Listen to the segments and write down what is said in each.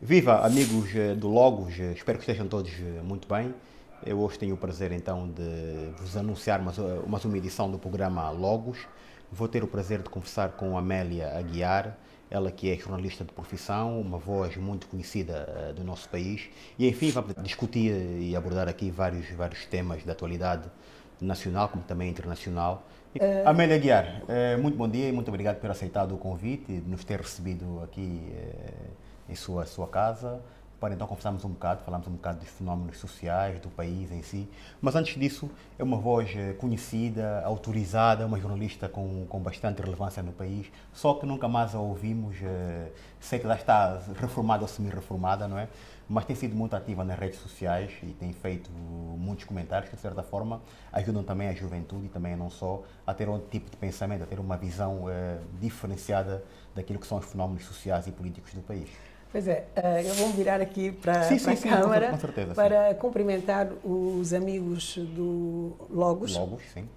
Viva, amigos eh, do Logos, eh, espero que estejam todos eh, muito bem. Eu hoje tenho o prazer então de vos anunciar mais, mais uma edição do programa Logos. Vou ter o prazer de conversar com Amélia Aguiar, ela que é jornalista de profissão, uma voz muito conhecida do nosso país. E enfim, vamos discutir e abordar aqui vários, vários temas da atualidade nacional como também internacional. Uh... Amélia Aguiar, muito bom dia e muito obrigado por ter aceitado o convite e nos ter recebido aqui em sua, sua casa, para então conversarmos um bocado, falarmos um bocado dos fenómenos sociais do país em si. Mas antes disso, é uma voz eh, conhecida, autorizada, uma jornalista com, com bastante relevância no país, só que nunca mais a ouvimos. Eh, sei que ela está reformada ou semi-reformada, não é? Mas tem sido muito ativa nas redes sociais e tem feito muitos comentários que, de certa forma, ajudam também a juventude e também não só a ter outro tipo de pensamento, a ter uma visão uh, diferenciada daquilo que são os fenómenos sociais e políticos do país. Pois é, eh, eu vou me virar aqui para, sim, para sim, a Câmara com certeza, para sim. cumprimentar os amigos do Logos. Logos, sim.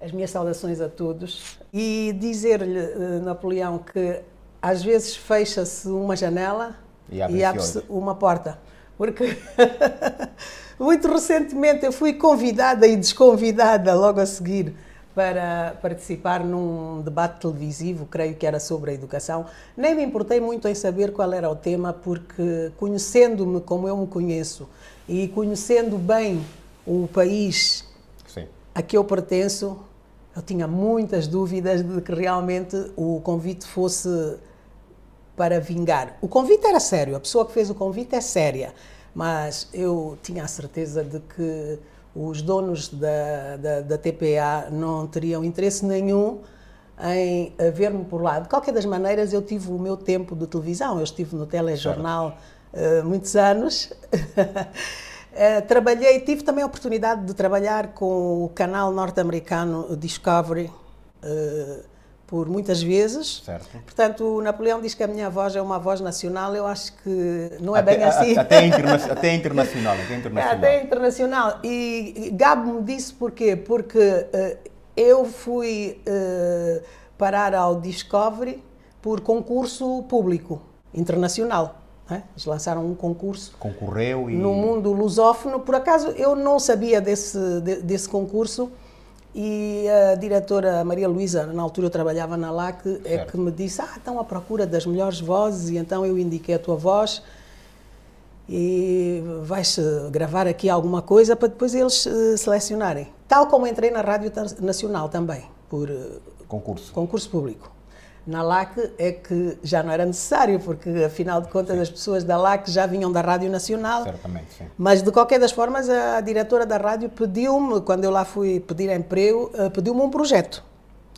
As minhas saudações a todos e dizer-lhe, eh, Napoleão, que às vezes fecha-se uma janela e abre-se abre uma porta. Porque muito recentemente eu fui convidada e desconvidada logo a seguir para participar num debate televisivo, creio que era sobre a educação. Nem me importei muito em saber qual era o tema, porque conhecendo-me como eu me conheço e conhecendo bem o país Sim. a que eu pertenço, eu tinha muitas dúvidas de que realmente o convite fosse para vingar. O convite era sério, a pessoa que fez o convite é séria, mas eu tinha a certeza de que os donos da, da, da TPA não teriam interesse nenhum em ver-me por lá. De qualquer das maneiras, eu tive o meu tempo de televisão, eu estive no telejornal uh, muitos anos. uh, trabalhei, tive também a oportunidade de trabalhar com o canal norte-americano Discovery. Uh, por muitas vezes. Certo. Portanto, o Napoleão diz que a minha voz é uma voz nacional. Eu acho que não é até, bem assim. Até, interna até internacional. Até internacional. Até internacional. E Gabo-me disse porquê? Porque uh, eu fui uh, parar ao Discovery por concurso público internacional. É? Eles lançaram um concurso. Concorreu e. No mundo lusófono. Por acaso eu não sabia desse, de, desse concurso e a diretora Maria Luísa, na altura eu trabalhava na LAC, certo. é que me disse: Ah, estão à procura das melhores vozes, e então eu indiquei a tua voz e vais gravar aqui alguma coisa para depois eles uh, selecionarem. Tal como entrei na Rádio Nacional também, por uh, concurso. concurso público. Na LAC é que já não era necessário, porque afinal de contas sim. as pessoas da LAC já vinham da Rádio Nacional. Certamente, sim. Mas de qualquer das formas, a diretora da rádio pediu-me, quando eu lá fui pedir emprego, eh, pediu-me um projeto.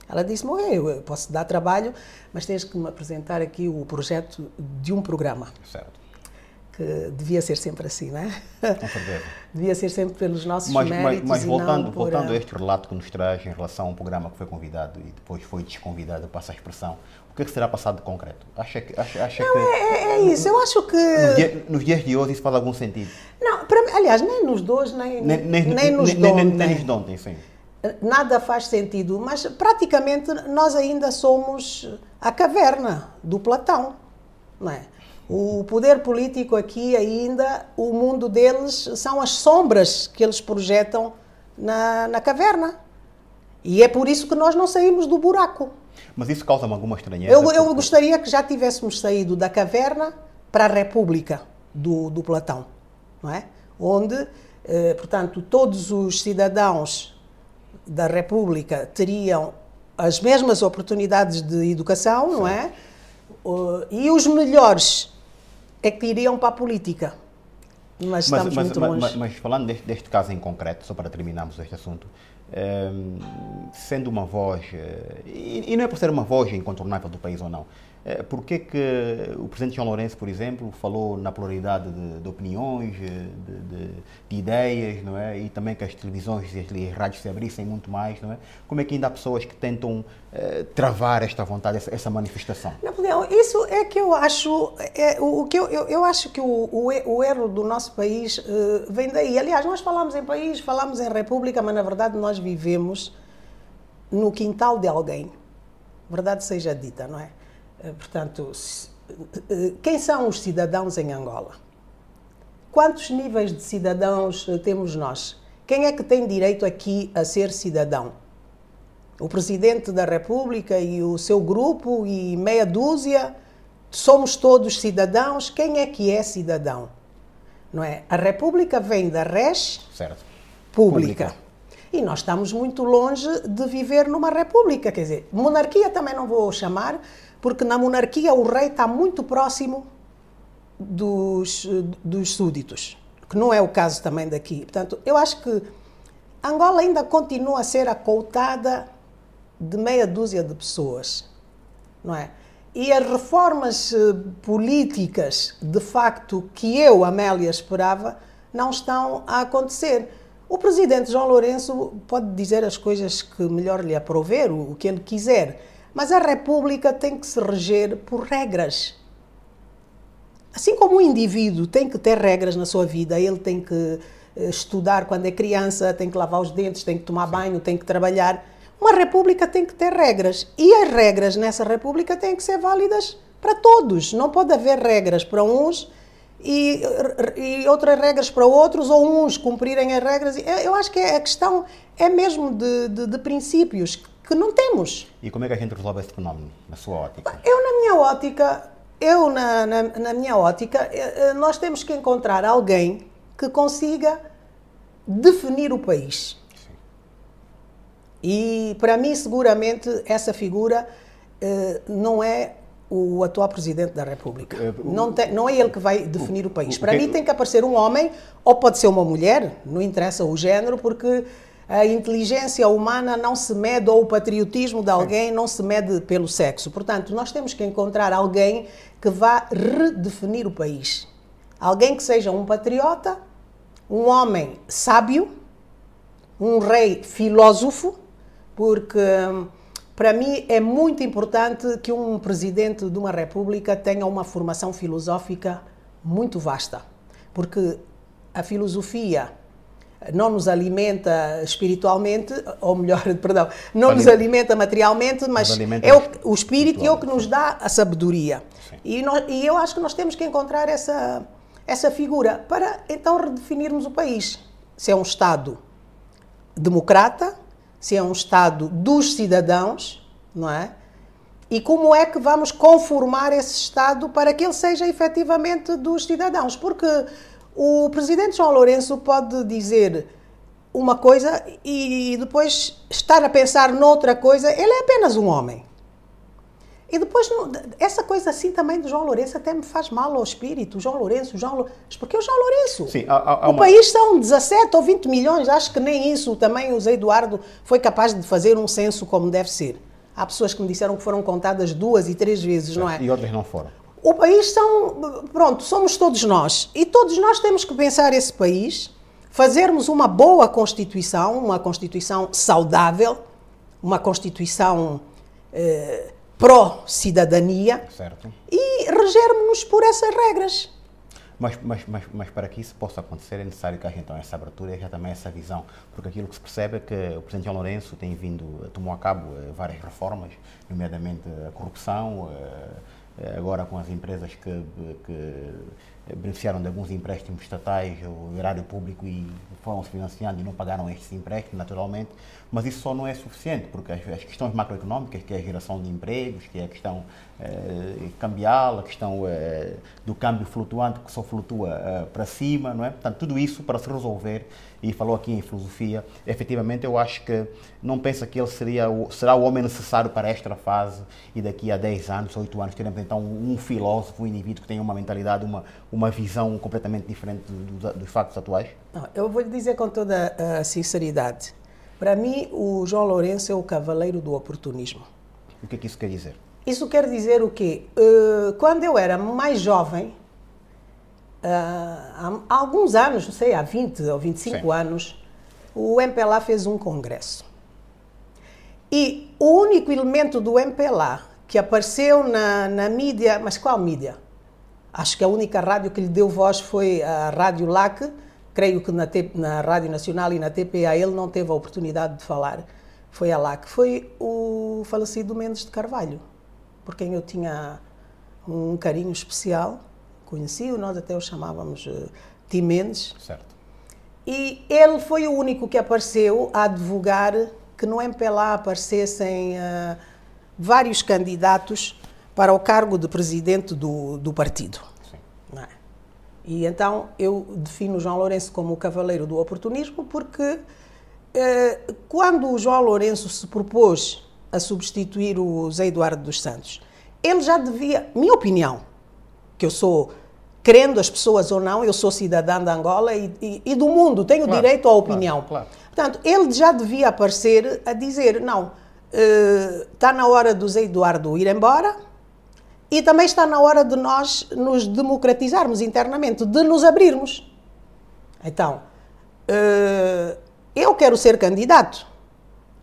Ela disse-me: eu posso dar trabalho, mas tens que me apresentar aqui o projeto de um programa. Certo que devia ser sempre assim, não é? Com certeza. devia ser sempre pelos nossos mas, méritos mas, mas voltando, por... voltando a este relato que nos traz em relação a um programa que foi convidado e depois foi desconvidado, passa a expressão, o que, é que será passado de concreto? Acha que, acha, acha não, que é, é, isso, eu acho que... Nos dias, nos dias, de hoje isso faz algum sentido? Não, para, aliás, nem nos dois, nem, nem, nem, nem nos nem, nem, nem nos de ontem, sim. Nada faz sentido, mas praticamente nós ainda somos a caverna do Platão, não é? O poder político aqui ainda, o mundo deles são as sombras que eles projetam na, na caverna. E é por isso que nós não saímos do buraco. Mas isso causa alguma estranheza? Eu, eu gostaria que já tivéssemos saído da caverna para a República do, do Platão, não é? Onde, eh, portanto, todos os cidadãos da República teriam as mesmas oportunidades de educação, não é? Uh, e os melhores é que iriam para a política. Mas estamos mas, muito longe. Mas, mas, falando deste, deste, caso em concreto, só para terminarmos este assunto, um, ehm, sendo uma voz, eh, e, e, não é por ser uma voz incontornável do país ou não, é, por que, o presidente João Lourenço, por exemplo, falou na pluralidade de, de opiniões, de, de, de, ideias, não é? E também que as televisões e as rádios se abrissem muito mais, não é? Como é que ainda há pessoas que tentam é, travar esta vontade, essa, essa, manifestação? Napoleão, isso é que eu acho, é, o, que eu, eu, eu, acho que o, o, o, erro do nosso país uh, vem daí. Aliás, nós falamos em país, falamos em república, mas na verdade nós vivemos no quintal de alguém. Verdade seja dita, não é? Eh, portanto, quem são os cidadãos em Angola? Quantos níveis de cidadãos temos nós? Quem é que tem direito aqui a ser cidadão? O Presidente da República e o seu grupo e meia dúzia? Somos todos cidadãos? Quem é que é cidadão? Não é? A República vem da res certo. pública. pública. E nós estamos muito longe de viver numa república. Quer dizer, monarquia também não vou chamar, porque na monarquia o rei está muito próximo dos, dos súditos, que não é o caso também daqui. Portanto, eu acho que Angola ainda continua a ser acoutada de meia dúzia de pessoas, não é? E as reformas eh, políticas, de facto, que eu, Amélia, esperava, não estão a acontecer. O presidente João Lourenço pode dizer as coisas que melhor lhe aprover, o que ele quiser, mas a República tem que se reger por regras. Assim como o indivíduo tem que ter regras na sua vida, ele tem que eh, estudar quando é criança, tem que lavar os dentes, tem que tomar banho, tem que trabalhar. Uma república tem que ter regras e as regras nessa república têm que ser válidas para todos. Não pode haver regras para uns e, e, outras regras para outros, ou uns cumprirem as regras. Eu acho que a questão é mesmo de, de, de, princípios que não temos. E como é que a gente resolve esse fenómeno, na sua ótica? Eu, na minha ótica, eu, na, na, na minha ótica, eh, eh, nós temos que encontrar alguém que consiga definir o país. Sim. E, para mim, seguramente, essa figura eh, não é o atual Presidente da República. Eh, não, tem, não é ele que vai definir o, país. Para mim tem que aparecer um homem, ou pode ser uma mulher, não interessa o género, porque a inteligência humana não se mede, ou o patriotismo de alguém não se mede pelo sexo. Portanto, nós temos que encontrar alguém que vá redefinir o país. Alguém que seja um patriota, um homem sábio, um rei filósofo, porque hum, para mim é muito importante que um presidente de uma república tenha uma formação filosófica muito vasta, porque a filosofia não nos alimenta espiritualmente, ou melhor, perdão, não Alimenta. nos alimenta materialmente, mas alimenta é o, o espírito é o que nos dá a sabedoria. E, nós, e, eu acho que nós temos que encontrar essa, essa figura para então redefinirmos o país. Se é um Estado democrata, se é um Estado dos cidadãos, não é? E como é que vamos conformar esse Estado para que ele seja efetivamente dos cidadãos? Porque o presidente João Lourenço pode dizer uma coisa e depois estar a pensar noutra coisa, ele é apenas um homem. E depois, essa coisa assim também do João Lourenço até me faz mal ao espírito. João Lourenço, João Lourenço. Porque o João Lourenço. Sim, há, há o país são 17 ou 20 milhões, acho que nem isso também o Zé Eduardo foi capaz de fazer um censo como deve ser. Há pessoas que me disseram que foram contadas duas e três vezes, não é? E outras não foram. O país são. Pronto, somos todos nós. E todos nós temos que pensar esse país, fazermos uma boa Constituição, uma Constituição saudável, uma Constituição. Eh, pró-cidadania e regermos-nos por essas regras. Mas, mas, mas, mas, para que isso possa acontecer é necessário que haja então essa abertura e haja também essa visão, porque aquilo que se percebe é que o Presidente João Lourenço tem vindo, tomou a cabo eh, várias reformas, nomeadamente a corrupção, eh, agora com as empresas que, que beneficiaram de alguns empréstimos estatais, o erário público e foram se financiando e não pagaram estes empréstimos, naturalmente, mas isso só não é suficiente, porque as, as questões macroeconómicas, que é a geração de empregos, que é a questão eh, cambial, a questão eh, do câmbio flutuante, que só flutua eh, para cima, não é? Portanto, tudo isso para se resolver, e falou aqui em filosofia, efetivamente eu acho que não pensa que ele seria o, será o homem necessário para esta fase e daqui a 10 anos, 8 anos, teremos então um filósofo, um indivíduo que tenha uma mentalidade, uma, uma visão completamente diferente dos, dos factos atuais? Não, eu vou lhe dizer com toda a sinceridade, para mim, o João Lourenço é o cavaleiro do oportunismo. O que é que isso quer dizer? Isso quer dizer o quê? Uh, quando eu era mais jovem, uh, há alguns anos, não sei, há 20 ou 25 Sim. anos, o MPLA fez um congresso. E o único elemento do MPLA que apareceu na, na mídia, mas qual mídia? Acho que a única rádio que lhe deu voz foi a Rádio LAC, creio que na, na Rádio Nacional e na TPA ele não teve a oportunidade de falar, foi a que foi o falecido Mendes de Carvalho, por quem eu tinha um carinho especial. Conheci-o, nós até o chamávamos uh, Tim Mendes. Certo. E ele foi o único que apareceu a advogar que no MPLA aparecessem uh, vários candidatos para o cargo de presidente do, do partido. É? E então eu defino João Lourenço como o cavaleiro do oportunismo porque eh, quando o João Lourenço se propôs a substituir o Zé Eduardo dos Santos, ele já devia, minha opinião, que eu sou, querendo as pessoas ou não, eu sou cidadã de Angola e, e, e do mundo, tenho claro, direito à opinião. Claro, claro. Portanto, ele já devia aparecer a dizer, não, está uh, na hora do Zé Eduardo ir embora e também está na hora de nós nos democratizarmos internamente, de nos abrirmos. Então, uh, eu quero ser candidato,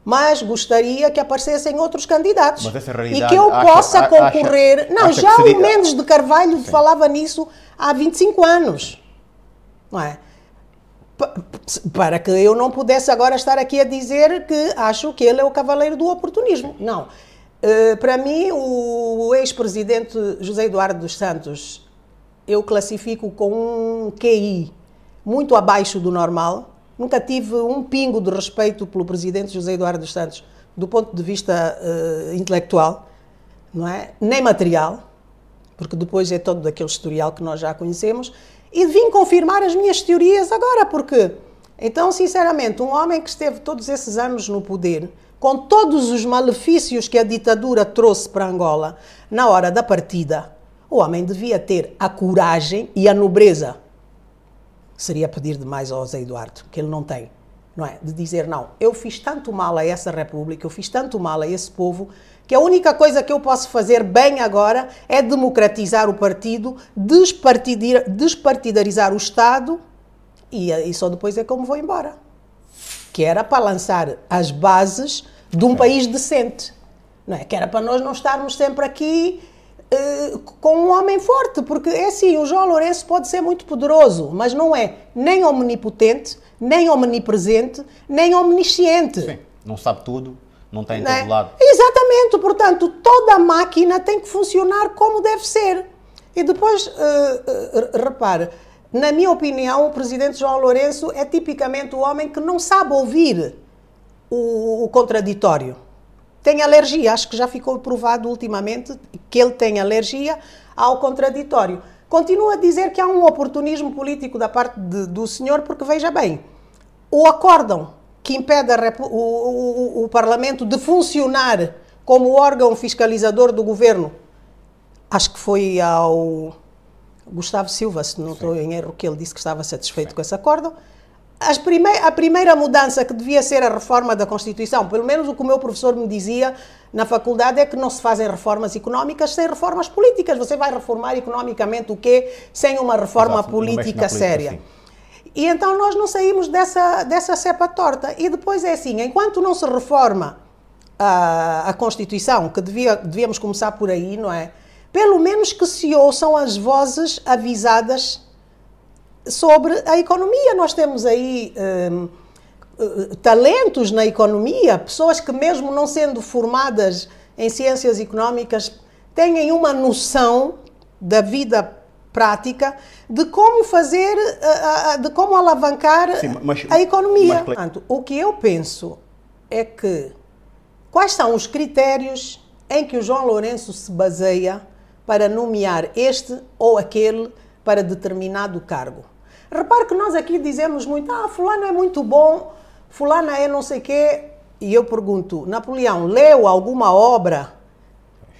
mas gostaria que aparecessem outros candidatos e que eu possa acha, concorrer. Acha, não, acha já seria... o Mendes de Carvalho Sim. falava nisso há 25 anos. Não é? Para que eu não pudesse agora estar aqui a dizer que acho que ele é o cavaleiro do oportunismo. Não. Uh, para mim, o ex-presidente José Eduardo dos Santos, eu classifico com um QI muito abaixo do normal Nunca tive um pingo de respeito pelo presidente José Eduardo dos Santos, do ponto de vista uh, intelectual, não é? Nem material, porque depois é todo daquele historial que nós já conhecemos, e vim confirmar as minhas teorias agora, porque, então, sinceramente, um homem que esteve todos esses anos no poder, com todos os malefícios que a ditadura trouxe para Angola, na hora da partida, o homem devia ter a coragem e a nobreza seria pedir demais ao Zé Eduardo, que ele não tem, não é? De dizer, não, eu fiz tanto mal a essa república, eu fiz tanto mal a esse povo, que a única coisa que eu posso fazer bem agora é democratizar o partido, despartidarizar o Estado e, e só depois é como vou embora. Que era para lançar as bases de um país decente. Não é? Que era para nós não estarmos sempre aqui uh, com um homem forte, porque é assim, o João Lourenço pode ser muito poderoso, mas não é nem omnipotente, nem omnipresente, nem omnisciente. Sim, não sabe tudo, não está em todo é? lado. Exatamente, portanto, toda a máquina tem que funcionar como deve ser. E depois, uh, uh, repare, na minha opinião, o presidente João Lourenço é tipicamente o homem que não sabe ouvir o, o contraditório tem alergia. Acho que já ficou provado ultimamente que ele tem alergia ao contraditório. Continua a dizer que há um oportunismo político da parte de, do senhor, porque veja bem, o acórdão que impede o, o, o, Parlamento de funcionar como órgão fiscalizador do governo, acho que foi ao Gustavo Silva, se não Sim. estou em erro, que ele disse que estava satisfeito Sim. com esse acórdão a primeira mudança que devia ser a reforma da Constituição, pelo menos o que o meu professor me dizia na faculdade, é que não se fazem reformas económicas sem reformas políticas. Você vai reformar economicamente o quê sem uma reforma Exato, política séria? E então nós não saímos dessa, dessa cepa torta. E depois é assim: enquanto não se reforma a, a Constituição, que devia, devíamos começar por aí, não é? Pelo menos que se ouçam as vozes avisadas sobre a economia. Nós temos aí um, eh, talentos na economia, pessoas que, mesmo não sendo formadas em ciências económicas, têm uma noção da vida prática de como fazer, eh, de como alavancar Sim, mas, a economia. Mas... O que eu penso é que quais são os critérios em que o João Lourenço se baseia para nomear este ou aquele para determinado cargo. Repare que nós aqui dizemos muito, ah, fulano é muito bom, fulana é não sei quê. E eu pergunto, Napoleão, leu alguma obra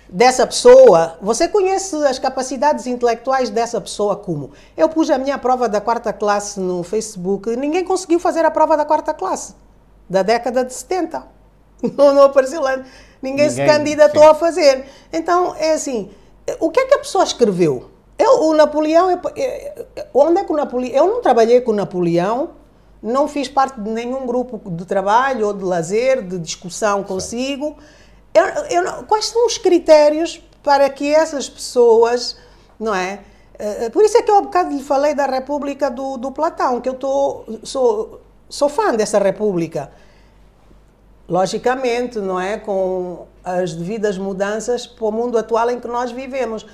dessa pessoa? Você conhece as capacidades intelectuais dessa pessoa como? Eu pus a minha prova da quarta classe no Facebook e ninguém conseguiu fazer a prova da quarta classe, da década de 70. Não, não apareceu lá, ninguém, ninguém se candidatou sim. a fazer. Então, é assim, o que é que a pessoa escreveu? Eu, o Napoleão, onde é que o Napoleão? Eu não trabalhei com o Napoleão, não fiz parte de nenhum grupo de trabalho ou de lazer, de discussão consigo. Eu, eu, quais são os critérios para que essas pessoas, não é? Eh, por isso é que eu há bocado lhe falei da República do, do Platão, que eu tô, sou, sou fã dessa República. Logicamente, não é? Com as devidas mudanças para o mundo atual em que nós vivemos.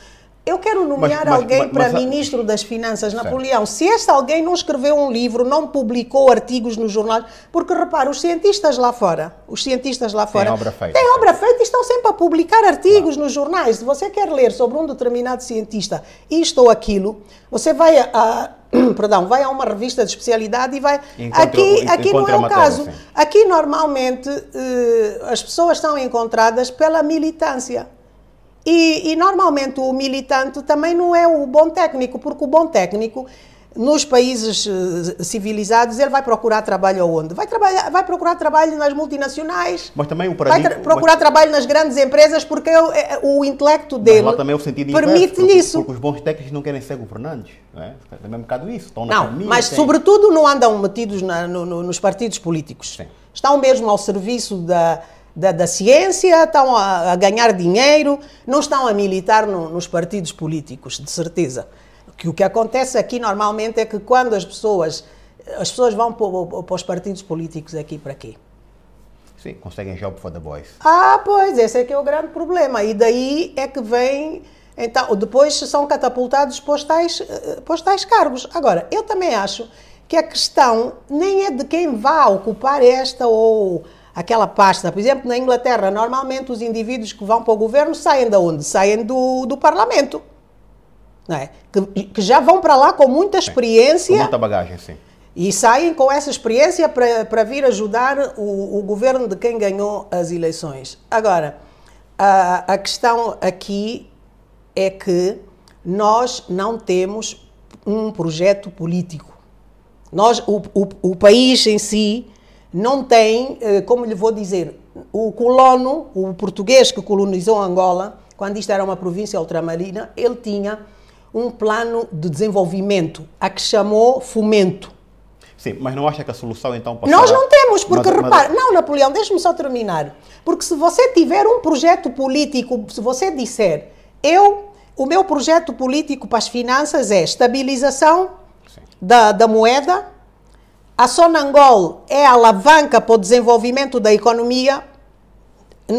Eu quero nomear mas, alguém mas, para ministro das Finanças, certo. Napoleão. Se este alguém não escreveu um livro, não publicou artigos nos jornais, porque repara, os cientistas lá fora, os cientistas lá fora têm obra feita, têm obra feita e estão sempre a publicar artigos claro. nos jornais. Se você quer ler sobre um determinado cientista isto ou aquilo, você vai a, a perdão, vai a uma revista de especialidade e vai. Encontra, aqui aqui não é o caso. Sim. Aqui normalmente eh, as pessoas são encontradas pela militância. E, e, normalmente o militante também não é o bom técnico, porque o bom técnico, nos países eh, civilizados, ele vai procurar trabalho aonde? Vai, trabalhar, vai procurar trabalho nas multinacionais. Mas também o paradigma, Vai procurar mas... trabalho nas grandes empresas, porque o, é, o intelecto dele. Mas lá também é o sentido permite-lhe isso. Porque os bons técnicos não querem ser governantes. Não é? Também é um bocado isso. Estão na não, academia, mas tem... sobretudo não andam metidos na, no, no, nos partidos políticos. Sim. Estão mesmo ao serviço da da, da ciência, estão a, a, ganhar dinheiro, não estão a militar no, nos partidos políticos, de certeza. Que o que acontece aqui normalmente é que quando as pessoas as pessoas vão para, para os partidos políticos aqui para quê? Sim, conseguem job for the boys. Ah, pois, esse é que é o grande problema. E daí é que vem. Então, depois são catapultados para os tais, eh, para os tais cargos. Agora, eu também acho que a questão nem é de quem vá ocupar esta ou aquela pasta. Por exemplo, na Inglaterra, normalmente os indivíduos que vão para o governo saem de onde? Saem do, do Parlamento. Não é? que, que já vão para lá com muita experiência. Com muita bagagem, sim. E saem com essa experiência para, para vir ajudar o, o governo de quem ganhou as eleições. Agora, a, a questão aqui é que nós não temos um projeto político. Nós, o, o, o país em si não tem, eh, como lhe vou dizer, o colono, o português que colonizou Angola, quando isto era uma província ultramarina, ele tinha um plano de desenvolvimento, a que chamou fomento. Sim, mas não acha que a solução então passará... Nós não temos, porque mas... não, Napoleão, deixe-me só terminar. Porque se você tiver um projeto político, se você disser, eu, o meu projeto político para as finanças é estabilização da, da moeda, a Sonangol é a alavanca para o desenvolvimento da economia,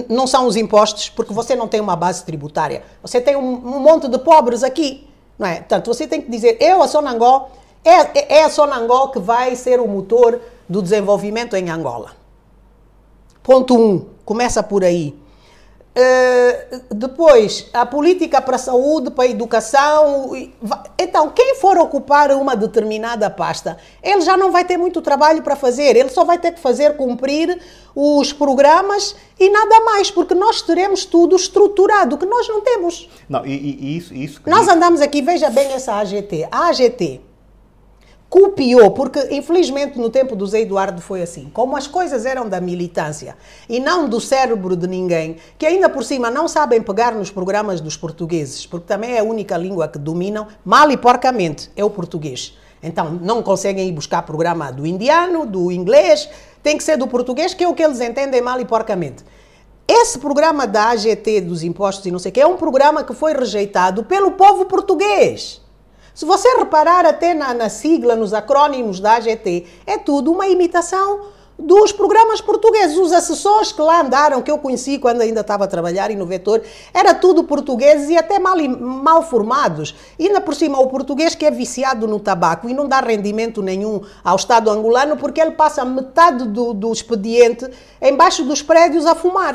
não são os impostos, porque você não tem uma base tributária. Você tem um, um monte de pobres aqui, não é? Portanto, você tem que dizer, eu, a Sonangol, é, é a Sonangol que vai ser o motor do desenvolvimento em Angola. Ponto 1, um, começa por aí. Uh, depois, a política para a saúde, para a educação. Então, quem for ocupar uma determinada pasta, ele já não vai ter muito trabalho para fazer, ele só vai ter que fazer cumprir os programas e nada mais, porque nós teremos tudo estruturado, que nós não temos. Não, e, e isso, isso. Nós andamos aqui, veja bem essa AGT. A AGT copiou, porque infelizmente no tempo do Zé Eduardo foi assim. Como as coisas eram da militância e não do cérebro de ninguém, que ainda por cima não sabem pegar nos programas dos portugueses, porque também é a única língua que dominam, mal e porcamente, é o português. Então não conseguem ir buscar programa do indiano, do inglês, tem que ser do português, que é o que eles entendem mal e porcamente. Esse programa da AGT dos impostos e não sei o que é um programa que foi rejeitado pelo povo português. Se você reparar até na, na sigla, nos acrónimos da AGT, é tudo uma imitação dos programas portugueses. Os assessores que lá andaram, que eu conheci quando ainda estava a trabalhar no Vetor, era tudo portugueses e até mal, mal formados. E ainda por cima, o português que é viciado no tabaco e não dá rendimento nenhum ao Estado angolano porque ele passa metade do, do expediente embaixo dos prédios a fumar.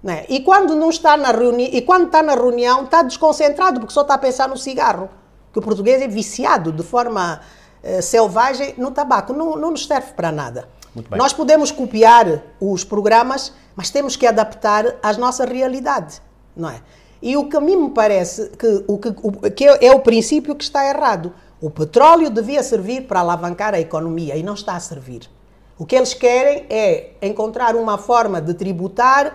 Né? E quando não está na reunião, e quando está na reunião, está desconcentrado porque só está a pensar no cigarro que o português é viciado de forma uh, selvagem no tabaco. Não, não nos serve para nada. Nós podemos copiar os programas, mas temos que adaptar às nossa realidade, não é? E o que a mim me parece que, o que, o, que é o princípio que está errado. O petróleo devia servir para alavancar a economia e não está a servir. O que eles querem é encontrar uma forma de tributar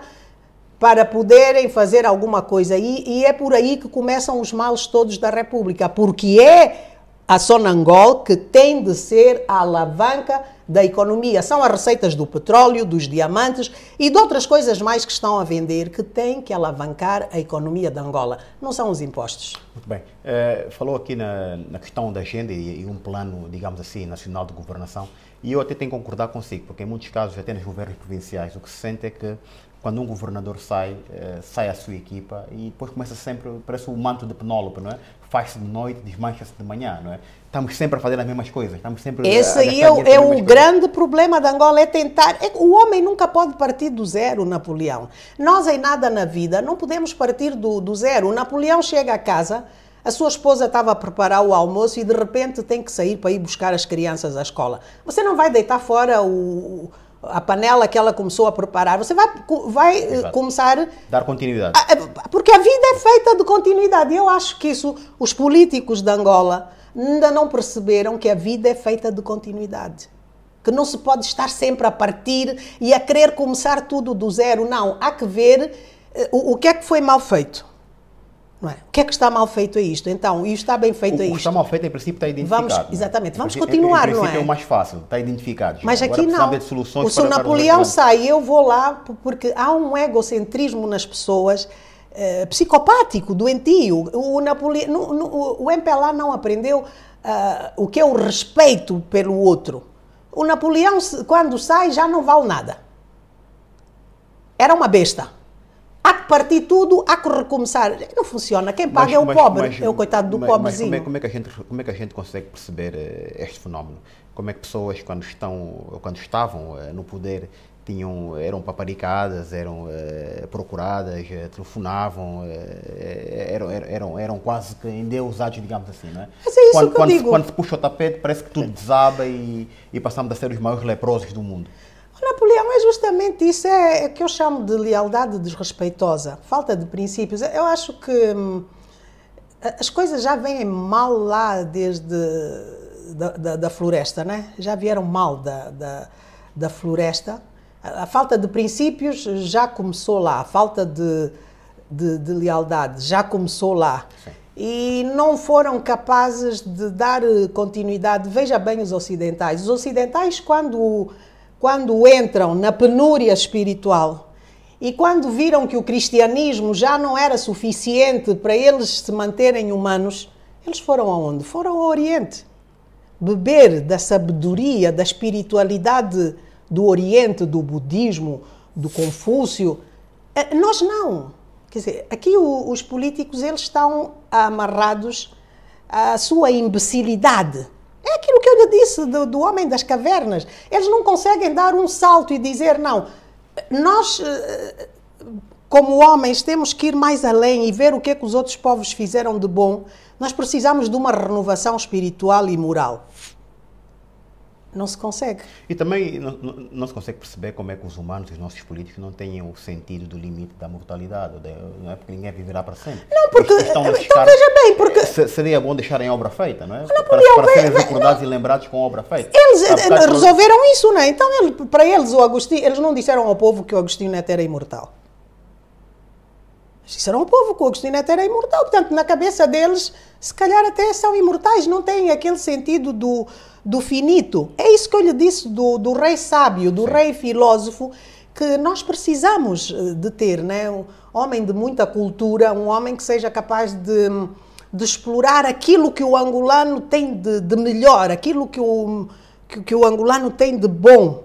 para poderem fazer alguma coisa aí, e é por aí que começam os males todos da República, porque é a Sonangol que tem de ser a alavanca da economia. São as receitas do petróleo, dos diamantes e de outras coisas mais que estão a vender que têm que alavancar a economia de Angola. Não são os impostos. Muito bem. Uh, falou aqui na, na, questão da agenda e, e, um plano, digamos assim, nacional de governação. E eu até tenho que concordar consigo, porque em muitos casos, até nos governos provinciais, o que se sente é que quando um governador sai, eh, sai a sua equipa e depois começa sempre, parece um manto de Penólope, não é? Faz-se de noite, desmancha-se de manhã, não é? Estamos sempre a fazer as mesmas coisas, estamos sempre Esse aí é, é o grande problema de Angola, é tentar... É, o homem nunca pode partir do zero, Napoleão. Nós em nada na vida não podemos partir do, do zero. O Napoleão chega a casa, a sua esposa estava a preparar o almoço e de repente tem que sair para ir buscar as crianças à escola. Você não vai deitar fora o a panela que ela começou a preparar, você vai, vai eh, começar. Dar continuidade. A, porque a vida é feita de continuidade. Eu acho que isso, os políticos de Angola ainda não perceberam que a vida é feita de continuidade. Que não se pode estar sempre a partir e a querer começar tudo do zero. Não, há que ver eh, o, o que é que foi mal feito é? O que é que está mal feito a isto? Então, isto está bem feito o, a isto. O que está mal feito, em princípio, está identificado. Vamos, exatamente, vamos continuar, em, em não é? é o mais fácil, está identificado. Mas Agora, aqui não. o seu Napoleão sai, eu vou lá, porque há um egocentrismo nas pessoas uh, psicopático, doentio. O, no, no, o MPLA não aprendeu uh, o que é o respeito pelo outro. O Napoleão, quando sai, já não vale nada. Era uma besta há que partir tudo, há que recomeçar. Não funciona. Quem paga mas, é o mas, pobre, mas, é o coitado do pobrezinho. Como é, como, é que a gente, como é que a gente consegue perceber uh, este fenómeno? Como é que pessoas, quando, estão, quando estavam uh, no poder, tinham, eram paparicadas, eram uh, procuradas, telefonavam, eram, eram, eram quase que endeusados, digamos assim, não é? Mas é isso quando, que eu digo. quando se puxa o tapete, parece que tudo desaba e, e passamos a ser os maiores leprosos do mundo. O Napoleão é justamente isso, é, é que eu chamo de lealdade desrespeitosa, falta de princípios. Eu acho que hum, as coisas já vêm mal lá desde da, da, da floresta, né? Já vieram mal da, da, da, floresta. A falta de princípios já começou lá, a falta de, de, de lealdade já começou lá. Sim. E não foram capazes de dar continuidade. Veja bem os ocidentais. Os ocidentais, quando quando entram na penúria espiritual e quando viram que o cristianismo já não era suficiente para eles se manterem humanos, eles foram aonde? Foram ao Oriente. Beber da sabedoria, da espiritualidade do Oriente, do budismo, do Confúcio. Eh, nós não. Quer dizer, aqui os políticos eles estão amarrados à sua imbecilidade é aquilo que eu lhe disse do, do homem das cavernas. Eles não conseguem dar um salto e dizer, não, nós, eh, como homens, temos que ir mais além e ver o que é que os outros povos fizeram de bom. Nós precisamos de uma renovação espiritual e moral. Não se consegue. E também não, não, se consegue perceber como é que os humanos, os nossos políticos, não têm o sentido do limite da mortalidade. Não é porque ninguém viverá para sempre. Não, porque. Estão então veja bem, porque. Seria bom deixarem obra feita, não é? Não para, para serem recordados e lembrados com obra feita. Eles resolveram isso, não é? Então, ele, para eles, o Agostinho, eles não disseram ao povo que o Agostinho Neto era imortal. Eles disseram ao povo que o Agostinho Neto era imortal. Portanto, na cabeça deles, se calhar até são imortais, não têm aquele sentido do do finito. É isso que eu lhe disse do, do rei sábio, do Sim. rei filósofo, que nós precisamos eh, de ter, né? um homem de muita cultura, um homem que seja capaz de, de explorar aquilo que o angolano tem de, de melhor, aquilo que o, que, que, o angolano tem de bom,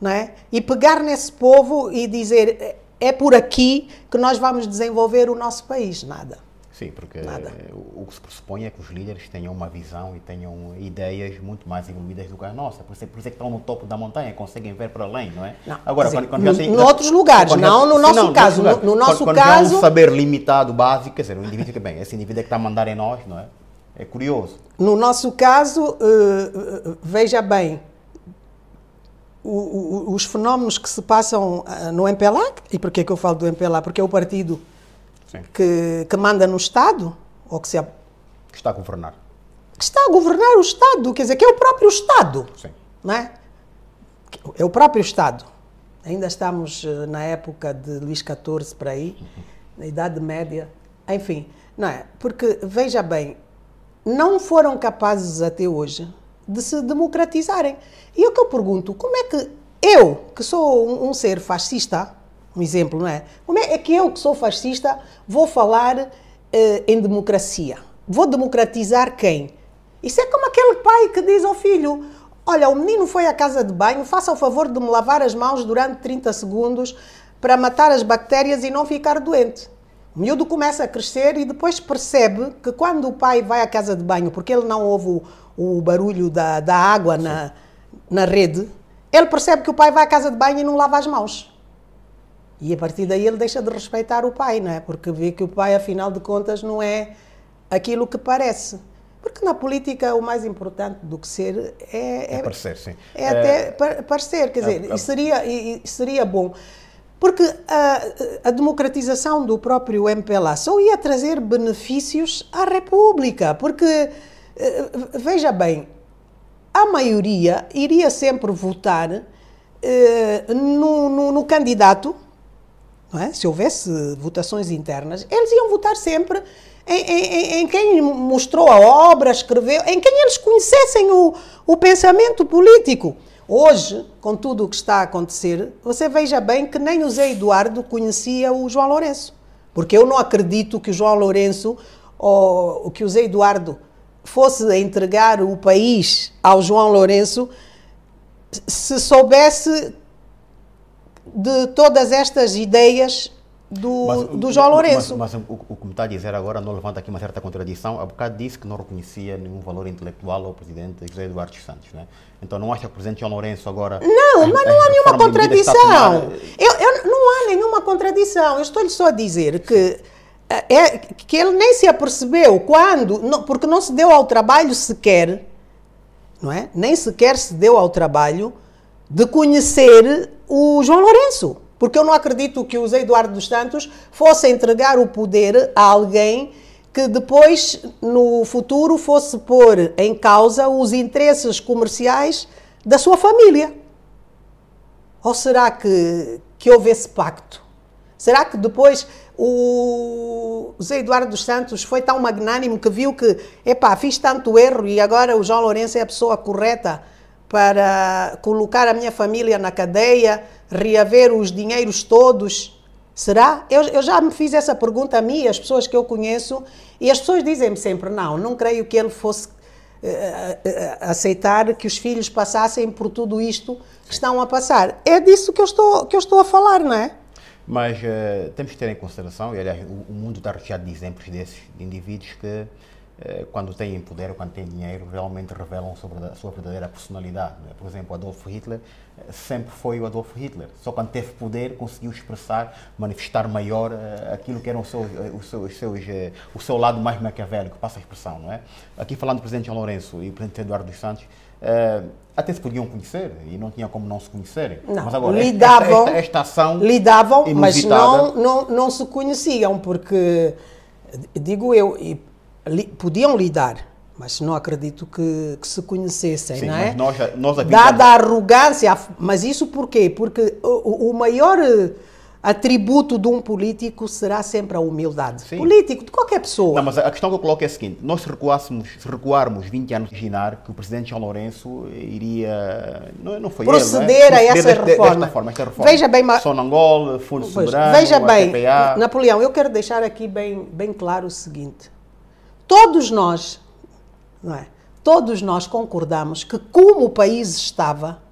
né? e pegar nesse povo e dizer é, por aqui que nós vamos desenvolver o nosso país. Nada. Sim, porque Nada. o que se pressupõe é que os líderes tenham uma visão e tenham ideias muito mais evoluídas do que a nossa. Por isso, é, por isso é que estão no topo da montanha, conseguem ver para além, não é? Não, Agora, dizer, quando, quando no, tem, outros lugares, não no nosso não, caso. No, no, nosso quando, caso. Quando um saber limitado, básico, quer dizer, o indivíduo que, bem, esse indivíduo é que está a mandar em nós, não é? É curioso. No nosso caso, uh, veja bem, o, o, os fenómenos que se passam uh, no MPLA, e por que eu falo do MPLA? Porque é o partido que, que, manda no Estado, ou que se... Que está a governar. Que está a governar o Estado, quer dizer, que é o próprio Estado. Sim. Não é? É o próprio Estado. Ainda estamos eh, na época de Luís XIV, para aí, na Idade Média. Enfim, não é? Porque, veja bem, não foram capazes até hoje de se democratizarem. E o que eu pergunto, como é que eu, que sou um, um ser fascista, um exemplo, não é? Como é, é que eu, que sou fascista, vou falar uh, em democracia? Vou democratizar quem? Isso é como aquele pai que diz ao filho: Olha, o menino foi à casa de banho, faça o favor de me lavar as mãos durante 30 segundos para matar as bactérias e não ficar doente. O miúdo começa a crescer e depois percebe que quando o pai vai à casa de banho, porque ele não ouve o, o barulho da, da água na, na rede, ele percebe que o pai vai à casa de banho e não lava as mãos. E a partir daí ele deixa de respeitar o pai, não é? Porque vê que o pai, afinal de contas, não é aquilo que parece. Porque na política o mais importante do que ser é. É, é parecer, sim. É, até é, parecer, quer dizer, é, é, seria, e, seria bom. Porque a, a, democratização do próprio MPLA só ia trazer benefícios à República. Porque, veja bem, a maioria iria sempre votar eh, no, no, no candidato, é? se houvesse votações internas, eles iam votar sempre em, em, em, quem mostrou a obra, escreveu, em quem eles conhecessem o, o pensamento político. Hoje, com tudo o que está a acontecer, você veja bem que nem o Zé Eduardo conhecia o João Lourenço. Porque eu não acredito que o João Lourenço ou que o Zé Eduardo fosse entregar o país ao João Lourenço se soubesse de todas estas ideias do, mas, do João Lourenço. Mas, mas o, o, que me está a dizer agora não levanta aqui uma certa contradição. Há bocado disse que não reconhecia nenhum valor intelectual ao presidente José Eduardo Santos. Né? Então não acha que o presidente João Lourenço agora. Não, mas não há nenhuma contradição. Eu, eu, não há nenhuma contradição. Eu estou-lhe só a dizer que. Eh, é, que ele nem se apercebeu quando, não, porque não se deu ao trabalho sequer, não é? Nem sequer se deu ao trabalho de conhecer o João Lourenço. Porque eu não acredito que o Zé Eduardo dos Santos fosse entregar o poder a alguém que depois, no futuro, fosse pôr em causa os interesses comerciais da sua família. Ou será que, que houve esse pacto? Será que depois o Zé Eduardo dos Santos foi tão magnânimo que viu que, epá, fiz tanto erro e agora o João Lourenço é a pessoa correta para colocar a minha família na cadeia, reaver os dinheiros todos? Será? Eu, eu já me fiz essa pergunta a mim, as pessoas que eu conheço, e as pessoas dizem-me sempre: não, não creio que ele fosse uh, uh, aceitar que os filhos passassem por tudo isto que estão a passar. É disso que eu estou, que eu estou a falar, não é? Mas uh, temos que ter em consideração, e aliás, o, o mundo está recheado de exemplos desses de indivíduos que eh, quando têm poder, quando têm dinheiro, realmente revelam sobre a sua verdadeira personalidade. É? Por exemplo, Adolf Hitler eh, sempre foi o Adolf Hitler. Só quando teve poder conseguiu expressar, manifestar maior uh, aquilo que era o seu, o, seu, os seus, uh, o seu lado mais maquiavélico, passa a expressão. Não é? Aqui falando do presidente João Lourenço e do presidente Eduardo dos Santos, uh, até se podiam conhecer e não tinha como não se conhecerem. Não, mas agora, lidavam, esta, esta, esta ação. Lidavam, mas não, não, não se conheciam, porque, digo eu, li, podiam lidar, mas não acredito que, que se conhecessem, Sim, não é? Nós, nós Dada a arrogância, mas isso por quê? Porque o, o maior atributo de um político será sempre a humildade. Sim. Político, de qualquer pessoa. Não, mas a questão que eu coloco é a seguinte: nós se recuássemos, se recuarmos 20 anos, imaginar que o presidente João Lourenço iria. Não, não foi Proceder ele, é? a essa desta, reforma. Desta forma, esta reforma. Veja bem, mas... Sonangol, Fundo pois, Soberano, Veja bem, Napoleão, eu quero deixar aqui bem, bem claro o seguinte todos nós, não é? Todos nós concordamos que como o país estava,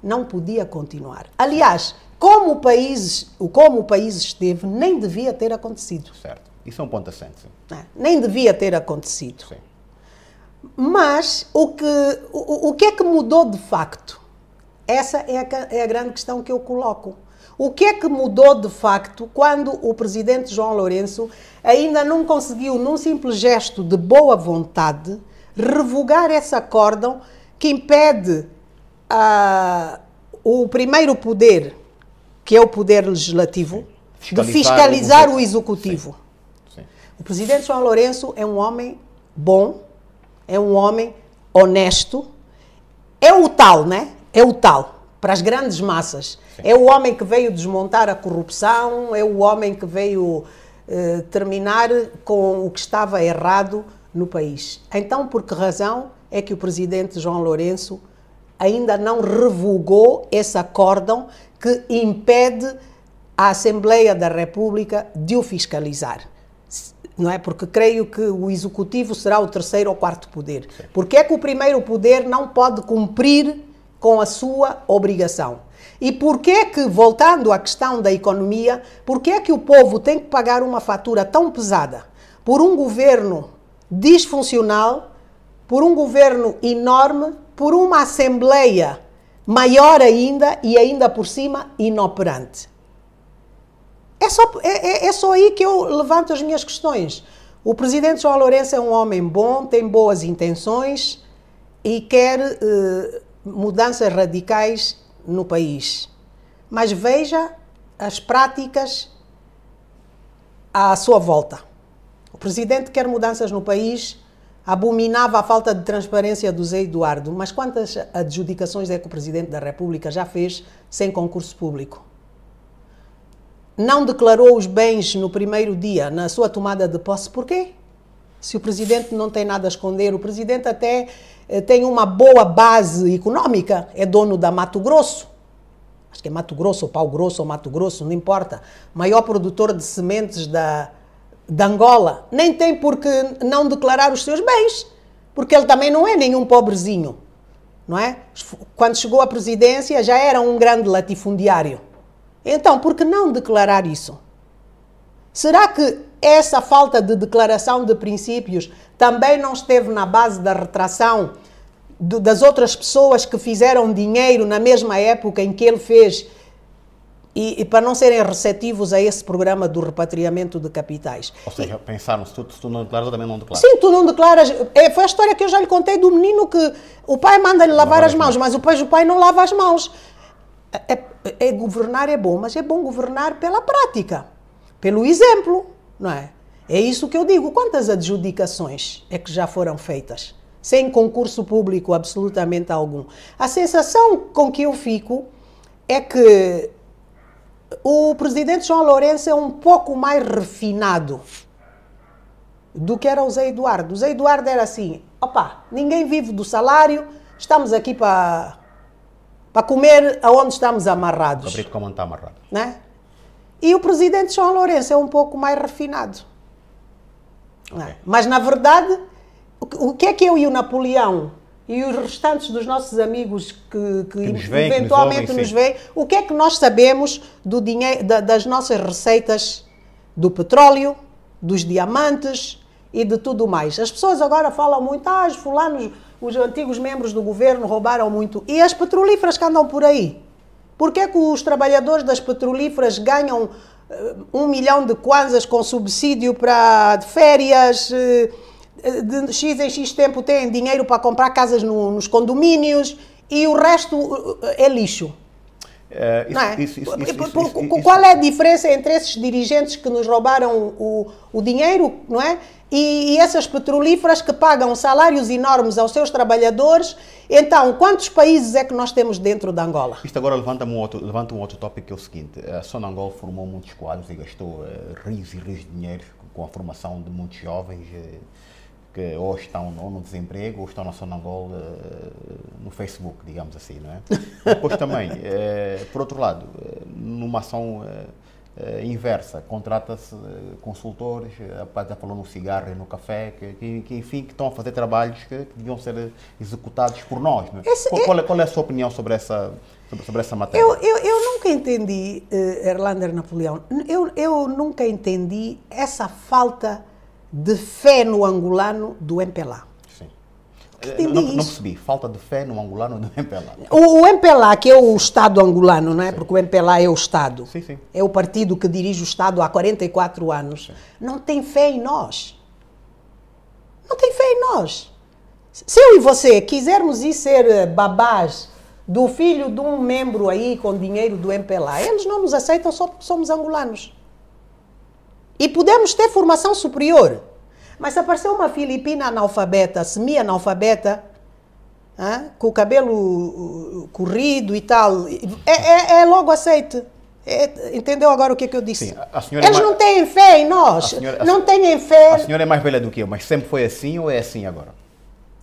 não podia continuar. Aliás, como o país, como o país esteve, nem devia ter acontecido. Certo. Isso é um ponto assente. É, nem devia ter acontecido. Sim. Mas o que, o, o que é que mudou de facto? Essa é a, é a grande questão que eu coloco. O que é que mudou de facto quando o presidente João Lourenço ainda não conseguiu, num simples gesto de boa vontade, revogar esse acórdão que impede uh, o primeiro poder, que é o poder legislativo, fiscalizar de fiscalizar o, o executivo? Sim. Sim. O presidente João Lourenço é um homem bom, é um homem honesto, é o tal, né? É o tal para as grandes massas. Sim. É o homem que veio desmontar a corrupção, é o homem que veio eh, terminar com o que estava errado no país. Então, por que razão é que o presidente João Lourenço ainda não revogou esse acórdão que impede a Assembleia da República de o fiscalizar? não é? Porque creio que o executivo será o terceiro ou quarto poder. Porque é que o primeiro poder não pode cumprir com a sua obrigação? E porquê que, voltando à questão da economia, porquê que o povo tem que pagar uma fatura tão pesada por um governo disfuncional, por um governo enorme, por uma assembleia maior ainda e ainda por cima inoperante? É só, é, é, é só aí que eu levanto as minhas questões. O presidente João Lourenço é um homem bom, tem boas intenções e quer eh, mudanças radicais no país. Mas veja as práticas à sua volta. O presidente quer mudanças no país, abominava a falta de transparência do Zé Eduardo, mas quantas adjudicações é que o presidente da República já fez sem concurso público? não declarou os bens no primeiro dia, na sua tomada de posse, por quê? Se o presidente não tem nada a esconder, o presidente até eh, tem uma boa base econômica, é dono da Mato Grosso. Acho que é Mato Grosso, ou Pau Grosso, ou Mato Grosso, não importa. Maior produtor de sementes da, da Angola. Nem tem por que não declarar os seus bens, porque ele também não é nenhum pobrezinho. Não é? Quando chegou à presidência já era um grande latifundiário. Então, por que não declarar isso? Será que essa falta de declaração de princípios também não esteve na base da retração das outras pessoas que fizeram dinheiro na mesma época em que ele fez e, e, para não serem receptivos a esse programa do repatriamento de capitais. Ou seja, pensaram, se tu, se tu não declaras, eu também não declaro. Sim, tu não declaras. É, foi a história que eu já lhe contei do menino que o pai manda-lhe lavar, as mãos, mas depois o pai não lava as mãos. É, é, governar é bom, mas é bom governar pela prática, pelo exemplo, não é? É isso que eu digo. Quantas adjudicações é que já foram feitas? Sem concurso público absolutamente algum. A sensação com que eu fico é que o presidente João Lourenço é um pouco mais refinado do que era o Zé Eduardo. O Zé Eduardo era assim: opa, ninguém vive do salário, estamos aqui para para comer aonde estamos amarrados. Cabrito como está amarrado. Né? E o presidente João Lourenço é um pouco mais refinado. Okay. Mas, na verdade, o que é que eu e o Napoleão e os restantes dos nossos amigos que, que, que nos vem, eventualmente que nos, veem, o que é que nós sabemos do dinheiro, da, das nossas receitas do petróleo, dos diamantes e de tudo mais? As pessoas agora falam muito, ah, os fulanos os antigos membros do governo roubaram muito. E as petrolíferas que andam por aí? Por que, é que os trabalhadores das petrolíferas ganham uh, um milhão de kwanzas com subsídio para de férias? Uh, de X em X tempo têm dinheiro para comprar casas no, nos condomínios e o resto é lixo. É, isso, é? Isso, isso, Qual é a diferença entre esses dirigentes que nos roubaram o, o dinheiro, não é? E, e, essas petrolíferas que pagam salários enormes aos seus trabalhadores. Então, quantos países é que nós temos dentro da Angola? Isto agora levanta um outro, levanta um outro tópico que é o seguinte: a Sonangol formou muitos quadros e gastou uh, rios e rios de dinheiro com a formação de muitos jovens. Uh, que ou estão ou no desemprego ou estão na Sonangol uh, no Facebook, digamos assim, não é? Depois também, uh, por outro lado, uh, numa ação inversa, contrata-se consultores, a parte já falou no cigarro e no café, que, que, que, enfim, que estão a fazer trabalhos que, que deviam ser executados por nós. Não é? qual, qual, é, qual, é, a sua opinião sobre essa, sobre, essa matéria? Eu, eu, eu nunca entendi, Erlander Napoleão, eu, eu nunca entendi essa falta de fé no angolano do MPLA. Sim. Não, não, percebi. Falta de fé no angolano do MPLA. O, o MPLA, que é o Estado angolano, não é? Sim. Porque o MPLA é o Estado. Sim, sim. É o partido que dirige o Estado há 44 anos. Sim. Não tem fé em nós. Não tem fé em nós. Se eu e você quisermos ir ser eh, babás do filho de um membro aí com dinheiro do MPLA, eles não nos aceitam, só porque somos angolanos. E podemos ter formação superior. Mas se aparecer uma filipina analfabeta, semi-analfabeta, com o cabelo uh, corrido e tal, é, é, é logo aceite. É, entendeu agora o que, é que eu disse? Sim, Eles é não têm fé em nós. Senhora, não têm fé. A senhora é mais velha do que eu, mas sempre foi assim ou é assim agora?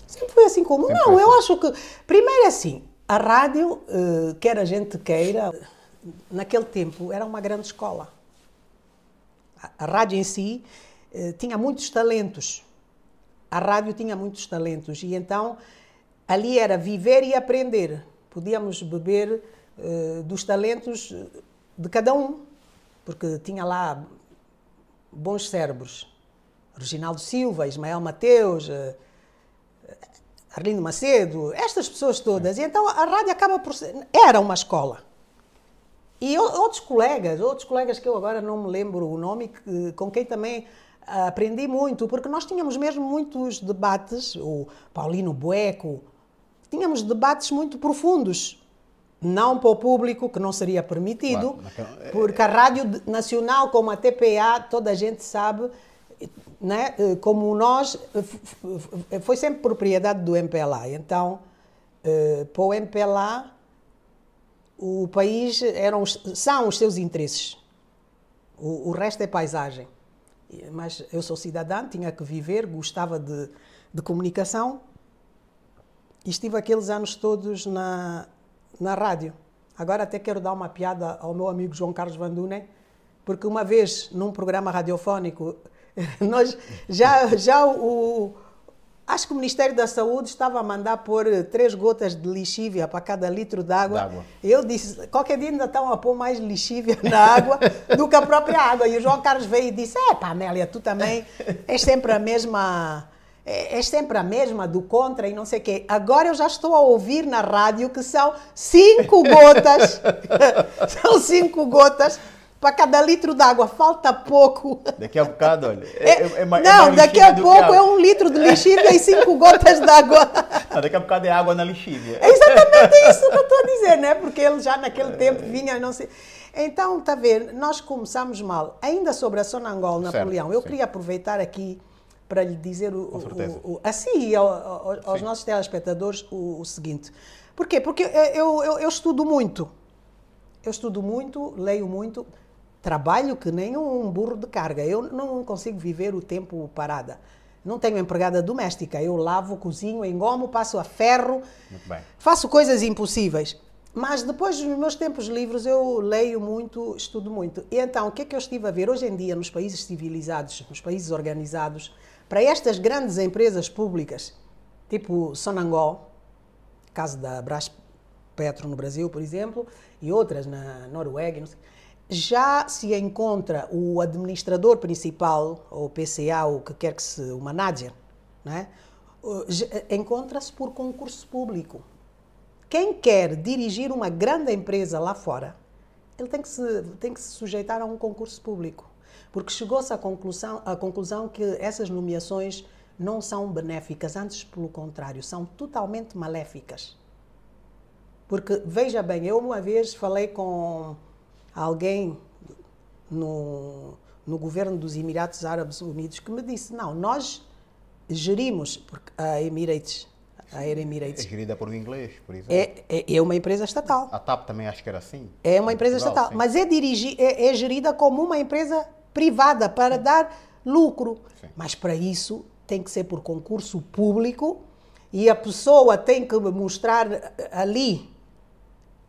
Sempre foi assim como? Sempre não, eu assim. acho que. Primeiro é assim, a rádio, uh, quer a gente queira, naquele tempo era uma grande escola a rádio em si eh, tinha muitos talentos. A rádio tinha muitos talentos e então ali era viver e aprender. Podíamos beber uh, dos talentos de cada um, porque tinha lá bons cérebros. Reginaldo Silva, Ismael Mateus, uh, Arlindo Macedo, estas pessoas todas. E então a rádio acaba por ser. Era uma escola. E outros colegas, outros colegas que eu agora não me lembro o nome, com quem também aprendi muito, porque nós tínhamos mesmo muitos debates, o Paulino Bueco, tínhamos debates muito profundos. Não para o público, que não seria permitido, claro, é- porque a Rádio Nacional, como a TPA, toda a gente sabe, né, como nós, foi sempre propriedade do MPLA. Então, eh, para o MPLA, o país eram, são os seus interesses. O, o resto é paisagem. Mas eu sou cidadã, tinha que viver, gostava de, de comunicação e estive aqueles anos todos na, na rádio. Agora até quero dar uma piada ao meu amigo João Carlos Van porque uma vez num programa radiofónico, nós já, já o, Acho que o Ministério da Saúde estava a mandar pôr três gotas de lixívia para cada litro d'água. Eu disse, qualquer dia ainda estão a pôr mais lixívia na água do que a própria água. E o João Carlos veio e disse, é pá, Amélia, tu também és sempre a mesma... És sempre a mesma do contra e não sei o quê. Agora eu já estou a ouvir na rádio que são cinco gotas. são cinco gotas para cada litro d'água falta pouco. Daqui a bocado, olha. É, é, é, é mais, não, daqui a pouco é um litro de lixívia e cinco gotas d'água. Daqui a bocado é água na lixívia. É exatamente isso que eu estou a dizer, né? Porque ele já naquele tempo vinha, não sei. Então, está a ver, nós começamos mal. Ainda sobre a Sonangol, Napoleão, eu sim. queria aproveitar aqui para lhe dizer o, o, o assim ao, ao, aos sim. nossos telespectadores o, o seguinte. Por quê? Porque eu, eu, eu estudo muito. Eu estudo muito, leio muito trabalho que nem um burro de carga. Eu não consigo viver o tempo parada. Não tenho empregada doméstica. Eu lavo, cozinho, engomo, passo a ferro, faço coisas impossíveis. Mas depois dos meus tempos livres eu leio muito, estudo muito. E então, o que é que eu estive a ver hoje em dia nos países civilizados, nos países organizados, para estas grandes empresas públicas, tipo Sonangol, caso da Brás Petro no Brasil, por exemplo, e outras na Noruega, não sei, já se encontra o administrador principal, ou PCA, ou que quer que se, o manager, né? encontra-se por concurso público. Quem quer dirigir uma grande empresa lá fora, ele tem que se, tem que se sujeitar a um concurso público. Porque chegou-se à conclusão, à conclusão que essas nomeações não são benéficas, antes pelo contrário, são totalmente maléficas. Porque, veja bem, eu uma vez falei com alguém no, no governo dos Emirados Árabes Unidos que me disse: não, nós gerimos, porque a Emirates, a Air Emirates. É gerida por um inglês, por exemplo. É, é, é, uma empresa estatal. A TAP também acho que era assim. É uma empresa Portugal, estatal, sim. mas é, dirigi, é, é, gerida como uma empresa privada para dar lucro. Sim. Mas para isso tem que ser por concurso público e a pessoa tem que mostrar ali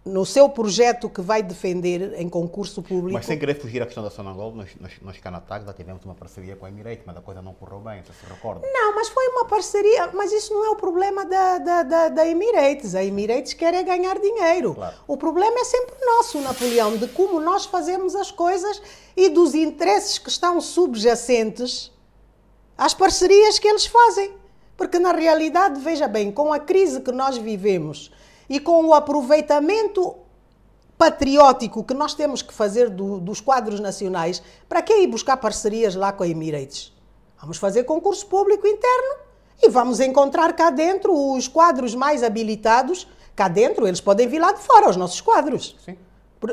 no seu projeto que vai defender em concurso público. Mas sem querer fugir à questão da Sonangol, nós, nós, nós cá na TAG já tivemos uma parceria com a Emirates, mas a coisa não correu bem, você se recorda? Não, mas foi uma parceria, mas isso não é o problema da, da, da, da Emirates. A Emirates quer é ganhar dinheiro. Claro. O problema é sempre nosso, Napoleão, de como nós fazemos as coisas e dos interesses que estão subjacentes às parcerias que eles fazem. Porque na realidade, veja bem, com a crise que nós vivemos, e com o aproveitamento patriótico que nós temos que fazer do, dos quadros nacionais, para que ir buscar parcerias lá com a Emirates? Vamos fazer concurso público interno e vamos encontrar cá dentro os quadros mais habilitados. Cá dentro, eles podem vir lá de fora, os nossos quadros. Sim.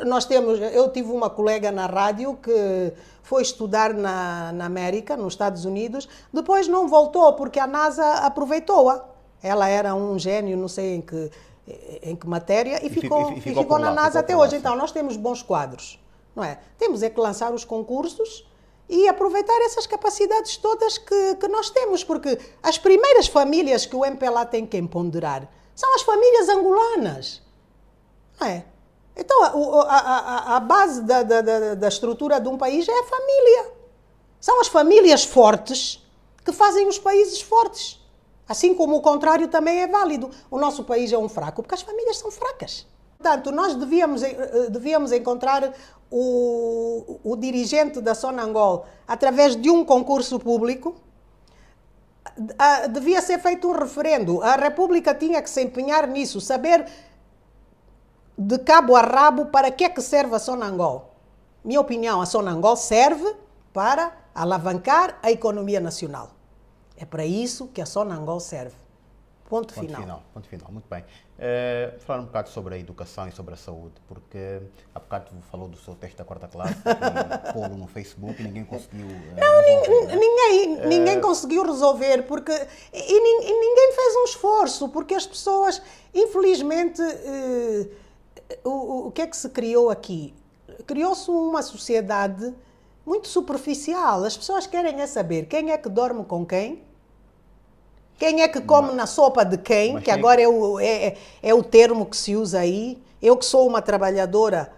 Nós temos, eu tive uma colega na rádio que foi estudar na, na América, nos Estados Unidos, depois não voltou porque a NASA aproveitou-a. Ela era um gênio, não sei em que em que matéria e, e ficou, e ficou, ficou na lá, NASA ficou até hoje. Lá, então, nós temos bons quadros, não é? Temos é que lançar os concursos e aproveitar essas capacidades todas que, que nós temos, porque as primeiras famílias que o MPLA tem que empoderar são as famílias angolanas, não é? Então, a, a, a, a base da, da, da, estrutura de um país é a família. São as famílias fortes que fazem os países fortes. Assim como o contrário também é válido. O nosso país é um fraco porque as famílias são fracas. Portanto, nós devíamos, eh, eh, devíamos encontrar o, o dirigente da Sonangol através de um concurso público. Devia ser feito um referendo. A República tinha que se empenhar nisso, saber de cabo a rabo para que é que serve a Sonangol. Minha opinião, a Sonangol serve para alavancar a economia nacional. É para isso que a Sonangol serve. Ponto, ponto final. final. Ponto final, muito bem. Uh, falar um bocado sobre a educação e sobre a saúde, porque há bocado falou do seu texto da quarta classe, pô-lo no Facebook e ninguém conseguiu. Uh, não, resolver, né? ninguém, uh, ninguém conseguiu resolver, porque. E, e, ninguém fez um esforço, porque as pessoas, infelizmente, o, o que é que se criou aqui? Criou-se uma sociedade muito superficial. As pessoas querem é saber quem é que dorme com quem, quem é que come mas, na sopa de quem, que agora é o, é, é, é o termo que se usa aí. Eu que sou uma trabalhadora,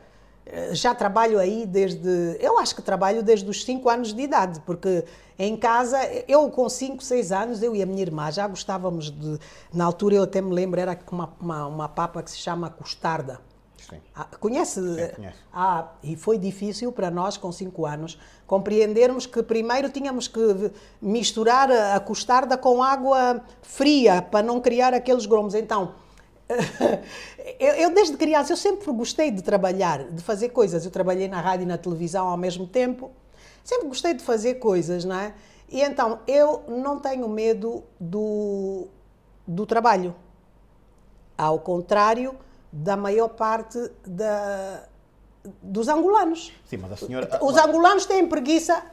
eh, já trabalho aí desde. Eu acho que trabalho desde os 5 anos de idade, porque em casa, eu com 5, 6 anos, eu e a minha irmã já gostávamos de. Na altura eu até me lembro, era uma, uma, uma papa que se chama costarda. Sim. Ah, conhece? Sim, conhece. Ah, e foi difícil para nós, com 5 anos, compreendermos que primeiro tínhamos que misturar a costarda com água fria para não criar aqueles gromos. Então, eu, eu, desde criança, eu sempre gostei de trabalhar, de fazer coisas. Eu trabalhei na rádio e na televisão ao mesmo tempo. Sempre gostei de fazer coisas, não é? E então, eu não tenho medo do, do trabalho. Ao contrário da maior parte da, dos angolanos. Sim, mas a senhora... Os angolanos têm preguiça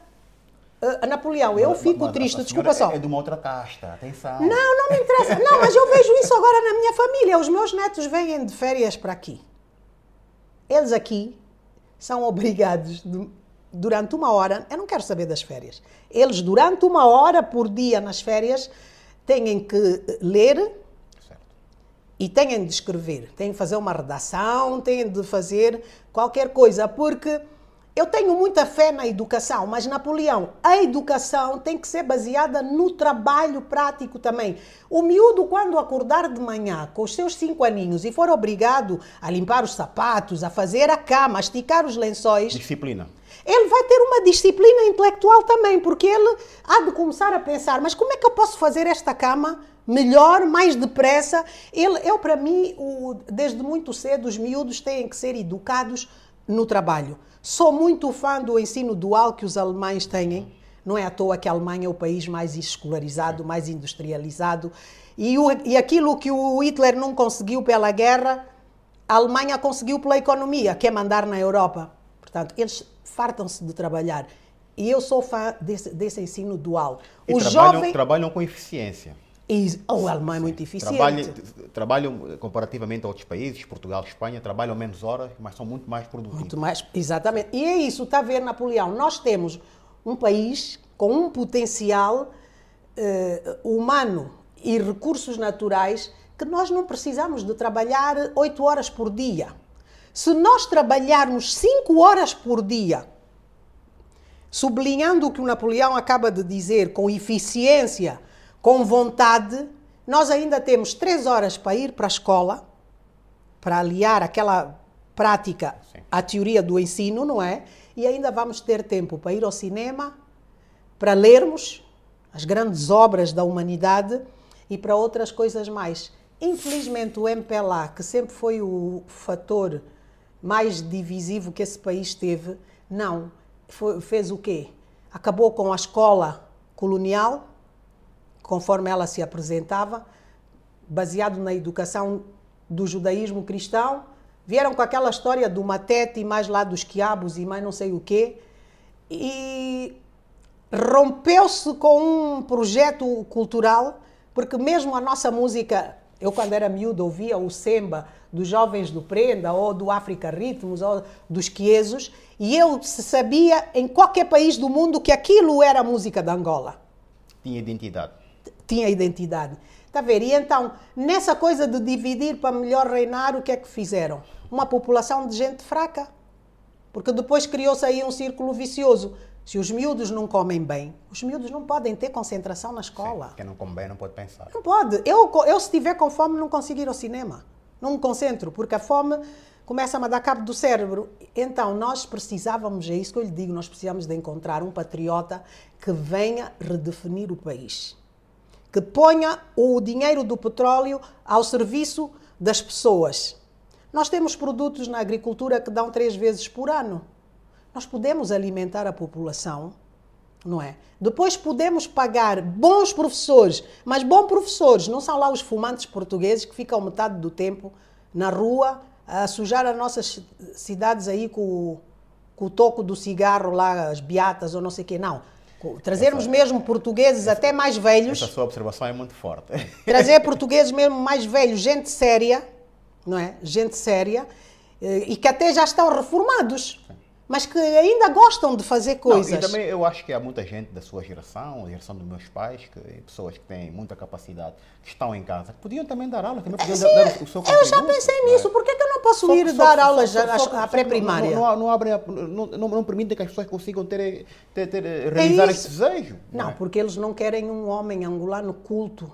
a Napoleão, eu fico mas, triste, desculpa só. É de uma outra casta, atenção. Não, não me interessa. Não, mas eu vejo isso agora na minha família. Os meus netos vêm de férias para aqui. Eles aqui são obrigados, de, durante uma hora, eu não quero saber das férias. Eles, durante uma hora por dia nas férias, têm que ler e têm de escrever, têm de fazer uma redação, têm de fazer qualquer coisa, porque eu tenho muita fé na educação, mas Napoleão, a educação tem que ser baseada no trabalho prático também. O miúdo, quando acordar de manhã com os seus cinco aninhos e for obrigado a limpar os sapatos, a fazer a cama, a esticar os lençóis. Disciplina. Ele vai ter uma disciplina intelectual também, porque ele há de começar a pensar: mas como é que eu posso fazer esta cama? melhor, mais depressa. Ele, eu, para mim, o, desde muito cedo, os miúdos têm que ser educados no trabalho. Sou muito fã do ensino dual que os alemães têm. Não é à toa que a Alemanha é o país mais escolarizado, mais industrializado. E, o, e aquilo que o Hitler não conseguiu pela guerra, a Alemanha conseguiu pela economia, que é mandar na Europa. Portanto, eles fartam-se de trabalhar. E eu sou fã desse, desse ensino dual. E Os trabalham, jovem... trabalham com eficiência. E o alemão é muito eficiente. Trabalham, trabalham, comparativamente a outros países, Portugal, Espanha, trabalham menos horas, mas são muito mais produtivos. Muito mais, exatamente. E é isso, está a ver, Napoleão? Nós temos um país com um potencial uh, humano e recursos naturais que nós não precisamos de trabalhar oito horas por dia. Se nós trabalharmos cinco horas por dia, sublinhando o que o Napoleão acaba de dizer, com eficiência, com vontade, nós ainda temos três horas para ir para a escola, para aliar aquela prática Sim. à teoria do ensino, não é? E ainda vamos ter tempo para ir ao cinema, para lermos as grandes obras da humanidade e para outras coisas mais. Infelizmente, o MPLA, que sempre foi o fator mais divisivo que esse país teve, não. Foi, fez o quê? Acabou com a escola colonial, conforme ela se apresentava, baseado na educação do judaísmo cristão, vieram com aquela história do matete e mais lá dos quiabos e mais não sei o quê, e rompeu-se com um projeto cultural, porque mesmo a nossa música, eu quando era miúdo ouvia o semba dos jovens do Prenda, ou do África Ritmos, ou dos Quiesos, e eu sabia em qualquer país do mundo que aquilo era a música da Angola. Tinha identidade tinha identidade. Está a ver? E então, nessa coisa de dividir para melhor reinar, o que é que fizeram? Uma população de gente fraca. Porque depois criou-se aí um círculo vicioso. Se os miúdos não comem bem, os miúdos não podem ter concentração na escola. Sim, quem não come bem não pode pensar. Não pode. Eu, eu se estiver com fome, não consigo ir ao cinema. Não me concentro, porque a fome começa-me a dar cabo do cérebro. Então, nós precisávamos, é isso que eu lhe digo, nós precisamos de encontrar um patriota que venha redefinir o país. Que ponha o dinheiro do petróleo ao serviço das pessoas. Nós temos produtos na agricultura que dão três vezes por ano. Nós podemos alimentar a população, não é? Depois podemos pagar bons professores, mas bons professores não são lá os fumantes portugueses que ficam metade do tempo na rua a sujar as nossas cidades aí com, com o toco do cigarro lá, as beatas ou não sei o quê. Não. Trazermos essa, mesmo portugueses essa, até mais velhos. Essa sua observação é muito forte. Trazer portugueses mesmo mais velhos, gente séria, não é? Gente séria, eh, e que até já estão reformados. Sim mas que ainda gostam de fazer coisas. Não, e também eu acho que há muita gente da sua geração, a geração dos meus pais, que, pessoas que têm muita capacidade, que estão em casa, que podiam também dar aula, também podiam Sim, dar, o seu Eu já pensei é? nisso, por que, eu não posso só, ir só, dar só, aulas à pré-primária? Não, não, não, abrem, não, não, não, permitem que as pessoas consigam ter, ter, ter realizar é esse desejo. Não, é? porque eles não querem um homem angolano culto,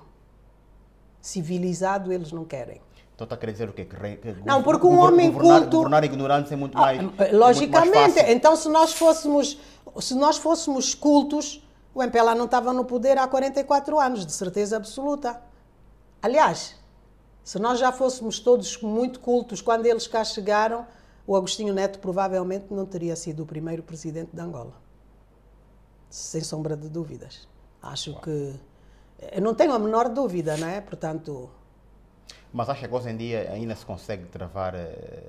civilizado, eles não querem. Então está a querer dizer o quê? Que, que não, porque um homem governar, culto... Governar ignorante é muito mais Logicamente. Muito mais então, se nós fôssemos, se nós fôssemos cultos, o MPLA não estava no poder há 44 anos, de certeza absoluta. Aliás, se nós já fôssemos todos muito cultos quando eles cá chegaram, o Agostinho Neto provavelmente não teria sido o primeiro presidente de Angola. Sem sombra de dúvidas. Acho que... Eu não tenho a menor dúvida, não é? Portanto mas acha que hoje em dia ainda se consegue travar eh,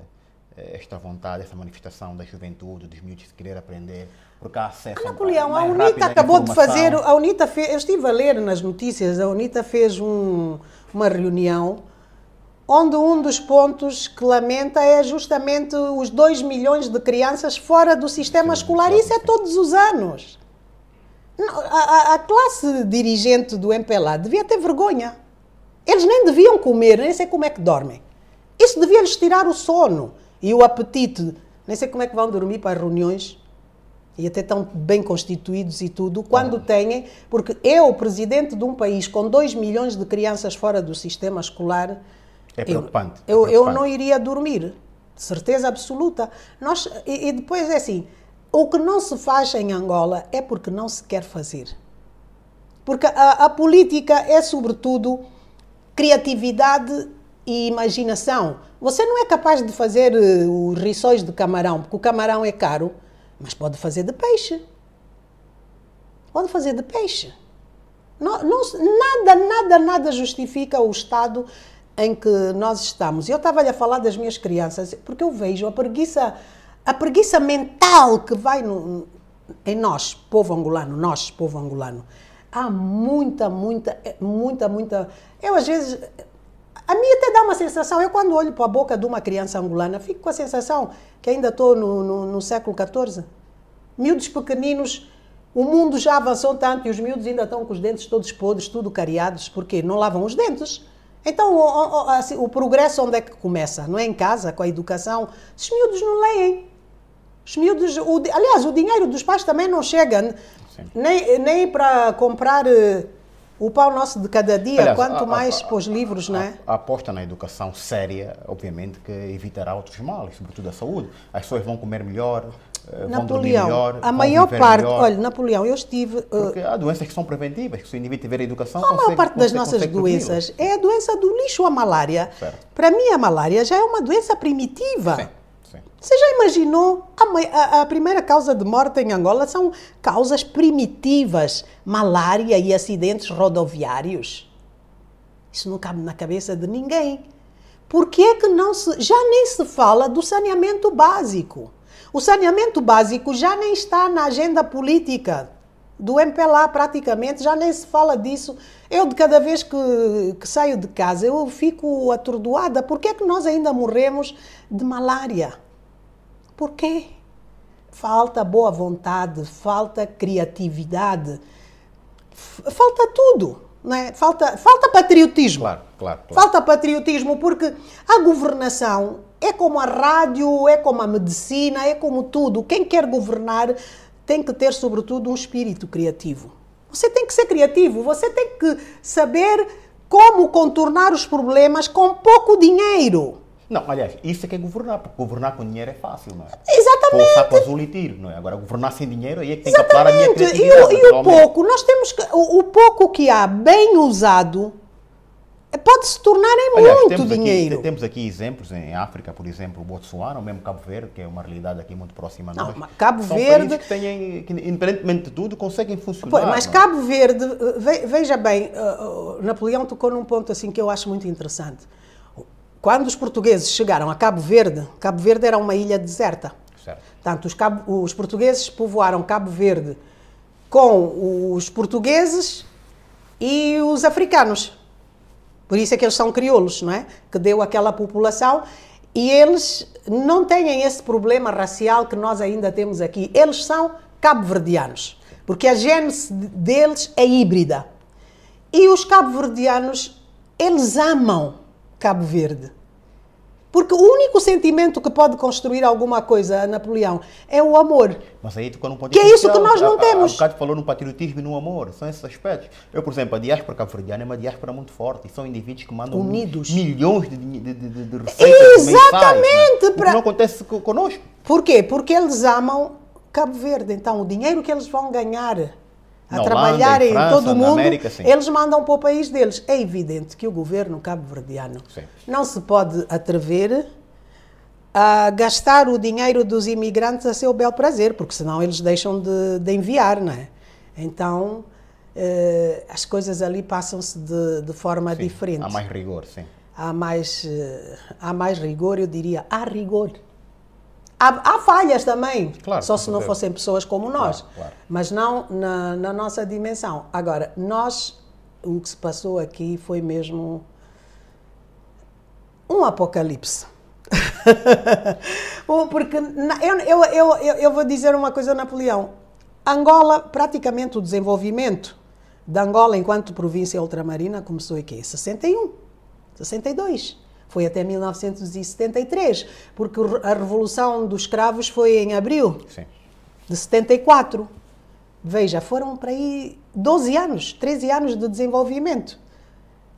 eh, esta vontade, esta manifestação da juventude, dos miúdos de querer aprender, porque há acesso a Napoleão, a UNITA acabou de fazer, a UNITA fez, eu estive a ler nas notícias, a UNITA fez um, uma reunião onde um dos pontos que lamenta é justamente os 2 milhões de crianças fora do sistema escolar. Isso é todos os anos. A, a, a classe dirigente do MPLA devia ter vergonha. Eles nem deviam comer, nem sei como é que dormem. Isso devia lhes tirar o sono e o apetite. Nem sei como é que vão dormir para as reuniões e até tão bem constituídos e tudo, quando ah. têm, porque eu, presidente de um país com 2 milhões de crianças fora do sistema escolar, é preocupante. Eu, é preocupante. eu não iria dormir, de certeza absoluta. Nós, e, e depois é assim, o que não se faz em Angola é porque não se quer fazer. Porque a, a política é, sobretudo, criatividade e imaginação. Você não é capaz de fazer uh, os rissóis de camarão, porque o camarão é caro, mas pode fazer de peixe. Pode fazer de peixe. Não, não, nada, nada, nada justifica o estado em que nós estamos. Eu estava-lhe a falar das minhas crianças, porque eu vejo a preguiça, a preguiça mental que vai no, em nós, povo angolano, nós, povo angolano há muita, muita, muita, muita. Eu às vezes. A mim até dá uma sensação, eu quando olho para a boca de uma criança angolana, fico com a sensação que ainda estou no, no, no século XIV. Miúdos pequeninos, o mundo já avançou tanto e os miúdos ainda estão com os dentes todos podres, tudo cariados, porque não lavam os dentes. Então, o, o, assim, o progresso onde é que começa? Não é em casa, com a educação. Os miúdos não leem. Os miúdos, o, aliás, o dinheiro dos pais também não chega. Nem, nem para comprar uh, o pão nosso de cada dia, Aliás, quanto a, mais para os livros, a, não é? A aposta na educação séria, obviamente, que evitará outros males, sobretudo a saúde. As pessoas vão comer melhor, vão dormir melhor. A maior parte, melhor. olha, Napoleão, eu estive. Uh, Porque há doenças que são preventivas, que se o indivíduo tiver educação. A consegue, maior parte das nossas doenças é a doença do lixo, a malária. Para mim, a malária já é uma doença primitiva. Sim. Você já imaginou? A, a, a, primeira causa de morte em Angola são causas primitivas, malária e acidentes rodoviários. Isso não cabe na cabeça de ninguém. Por que, é que não se, já nem se fala do saneamento básico? O saneamento básico já nem está na agenda política do MPLA praticamente, já nem se fala disso. Eu, de cada vez que, que saio de casa, eu fico atordoada. Por que é que nós ainda morremos de malária? Por quê? Falta boa vontade, falta criatividade, falta tudo. Não é? falta, falta patriotismo. Claro, claro, claro. Falta patriotismo, porque a governação é como a rádio, é como a medicina, é como tudo. Quem quer governar tem que ter, sobretudo, um espírito criativo. Você tem que ser criativo, você tem que saber como contornar os problemas com pouco dinheiro. Não, aliás, isso é que é governar, porque governar com dinheiro é fácil, não é? Exatamente. Com saco azul e tiro, não é? Agora, governar sem dinheiro, aí é que tem Exatamente. que apelar a minha criatividade. E o, e o pouco, nós temos que, o, o pouco que há bem usado pode se tornar em Aliás, muito temos dinheiro. Aqui, temos aqui exemplos em África, por exemplo, o Botsuana, ou mesmo Cabo Verde, que é uma realidade aqui muito próxima a nós. Não, Cabo São Verde. que têm, que, independentemente de tudo, conseguem funcionar. mas não? É? Cabo Verde, veja bem, uh, Napoleão tocou num ponto assim que eu acho muito interessante. Quando os portugueses chegaram a Cabo Verde, Cabo Verde era uma ilha deserta. Certo. Portanto, os, Cabo, os portugueses povoaram Cabo Verde com os portugueses e os africanos. Por isso é que eles são crioulos, não é? Que deu aquela população e eles não têm esse problema racial que nós ainda temos aqui. Eles são cabo-verdianos, porque a gênese deles é híbrida. E os cabo-verdianos, eles amam Cabo Verde. Porque o único sentimento que pode construir alguma coisa Napoleão é o amor. Mas aí tu não pode Que é isso que nós não temos. O bocado falou no patriotismo e no amor, são esses aspectos. Eu, por exemplo, a diáspora cabo-verdiana é uma diáspora muito forte. E são indivíduos que mandam Unidos. milhões de, de, de, de receitas Exatamente. Mensais, pra... não acontece conosco. Por quê? Porque eles amam Cabo Verde. Então, o dinheiro que eles vão ganhar a Na trabalhar em, França, todo o mundo, América, eles mandam para o país deles. É evidente que o governo cabo-verdiano não se pode atrever a gastar o dinheiro dos imigrantes a seu bel prazer, porque senão eles deixam de, de enviar, não é? Então, eh, as coisas ali passam-se de, de forma sim, diferente. Há mais rigor, sim. Há mais, eh, há mais rigor, eu diria, há rigor. Há, há falhas também, claro, só se não fossem pessoas como nós, claro, claro. mas não na, na, nossa dimensão. Agora, nós, o que se passou aqui foi mesmo um apocalipse. Porque eu, eu, eu, eu vou dizer uma coisa, Napoleão. Angola, praticamente o desenvolvimento da Angola enquanto província ultramarina começou aqui, 61, 62 foi até 1973, porque a Revolução dos Escravos foi em abril Sim. de 74. Veja, foram para aí 12 anos, 13 anos de desenvolvimento.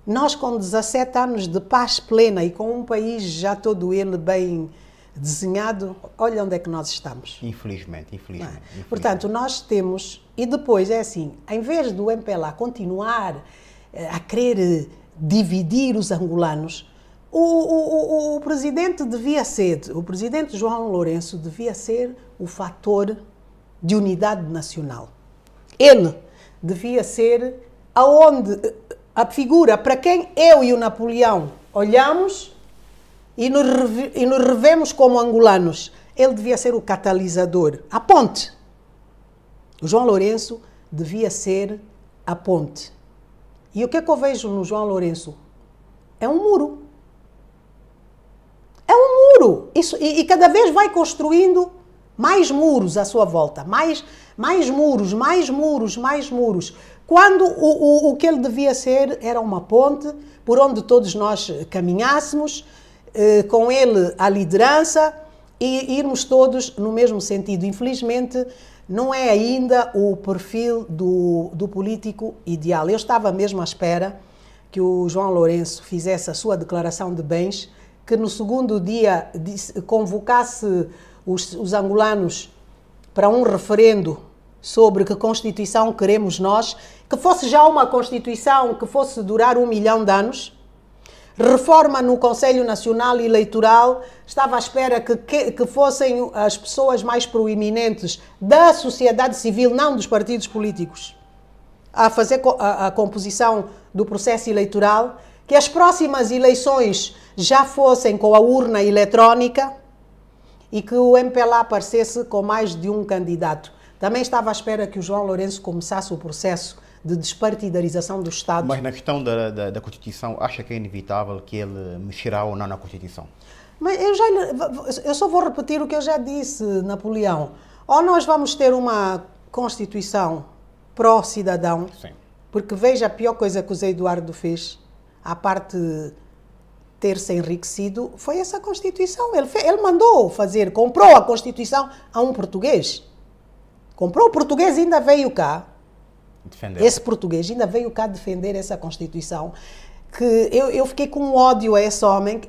Nós, com 17 anos de paz plena e com um país já todo ele bem desenhado, olha onde é que nós estamos. Infelizmente, infelizmente. É? infelizmente. Portanto, nós temos, e depois é assim, em vez do MPLA continuar eh, a querer dividir os angolanos, o, o, o, o, presidente devia ser, o presidente João Lourenço devia ser o fator de unidade nacional. Ele devia ser aonde a figura para quem eu e o Napoleão olhamos e nos, e nos revemos como angolanos. Ele devia ser o catalisador, a ponte. O João Lourenço devia ser a ponte. E o que é que eu vejo no João Lourenço? É um muro. É um muro. Isso, e, e, cada vez vai construindo mais muros à sua volta. Mais, mais muros, mais muros, mais muros. Quando o, o, o que ele devia ser era uma ponte por onde todos nós caminhássemos, eh, com ele a liderança e irmos todos no mesmo sentido. Infelizmente, não é ainda o perfil do, do político ideal. Eu estava mesmo à espera que o João Lourenço fizesse a sua declaração de bens que no segundo dia convocasse os, os angolanos para um referendo sobre que Constituição queremos nós, que fosse já uma Constituição que fosse durar um milhão de anos, reforma no Conselho Nacional Eleitoral, estava à espera que, que, que, fossem as pessoas mais proeminentes da sociedade civil, não dos partidos políticos, a fazer a, a composição do processo eleitoral, que as próximas eleições já fossem com a urna eletrónica e que o MPLA aparecesse com mais de um candidato. Também estava à espera que o João Lourenço começasse o processo de despartidarização do Estado. Mas na questão da, da, da Constituição, acha que é inevitável que ele mexerá ou não na Constituição? Mas eu, já, eu só vou repetir o que eu já disse, Napoleão. Ou nós vamos ter uma Constituição pró-cidadão, porque veja a pior coisa que o Zé Eduardo fez, a parte ter se enriquecido foi essa Constituição. Ele, ele mandou fazer, comprou a Constituição a um português. Comprou, o português ainda veio cá. Defender. Esse português ainda veio cá defender essa Constituição. Que eu, eu fiquei com ódio a esse homem.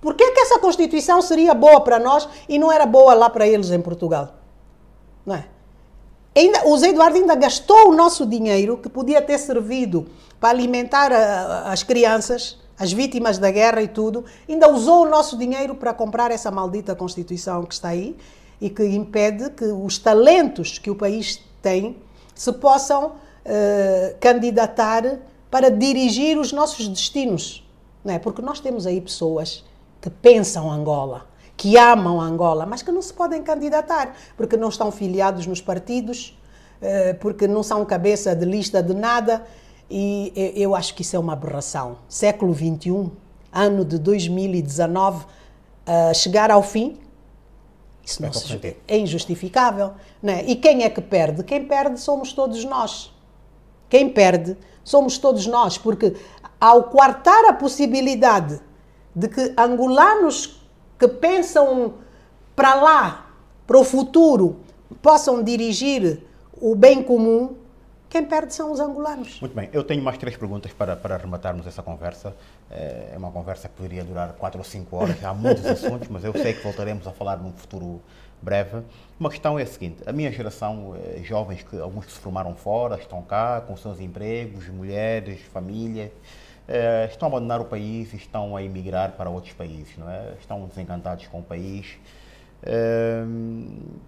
Por que, que essa Constituição seria boa para nós e não era boa lá para eles em Portugal? Não é? Ainda, o Zé Eduardo ainda gastou o nosso dinheiro, que podia ter servido para alimentar a, as crianças, as vítimas da guerra e tudo, ainda usou o nosso dinheiro para comprar essa maldita Constituição que está aí e que impede que os talentos que o país tem se possam uh, candidatar para dirigir os nossos destinos. Não é? Porque nós temos aí pessoas que pensam Angola, que amam Angola, mas que não se podem candidatar, porque não estão filiados nos partidos, uh, porque não são cabeça de lista de nada. E eu acho que isso é uma aberração. Século XXI, ano de 2019, uh, chegar ao fim, isso não se, é injustificável. Né? E quem é que perde? Quem perde somos todos nós. Quem perde somos todos nós, porque ao quartar a possibilidade de que angolanos que pensam para lá, para o futuro, possam dirigir o bem comum, quem perde são os angolanos. Muito bem, eu tenho mais três perguntas para, para arrematarmos essa conversa. É, é uma conversa que poderia durar quatro ou cinco horas, há muitos assuntos, mas eu sei que voltaremos a falar num futuro breve. Uma questão é a seguinte: a minha geração, é, jovens, que alguns que se formaram fora, estão cá com seus empregos, mulheres, família, é, estão a abandonar o país e estão a emigrar para outros países, não é? Estão desencantados com o país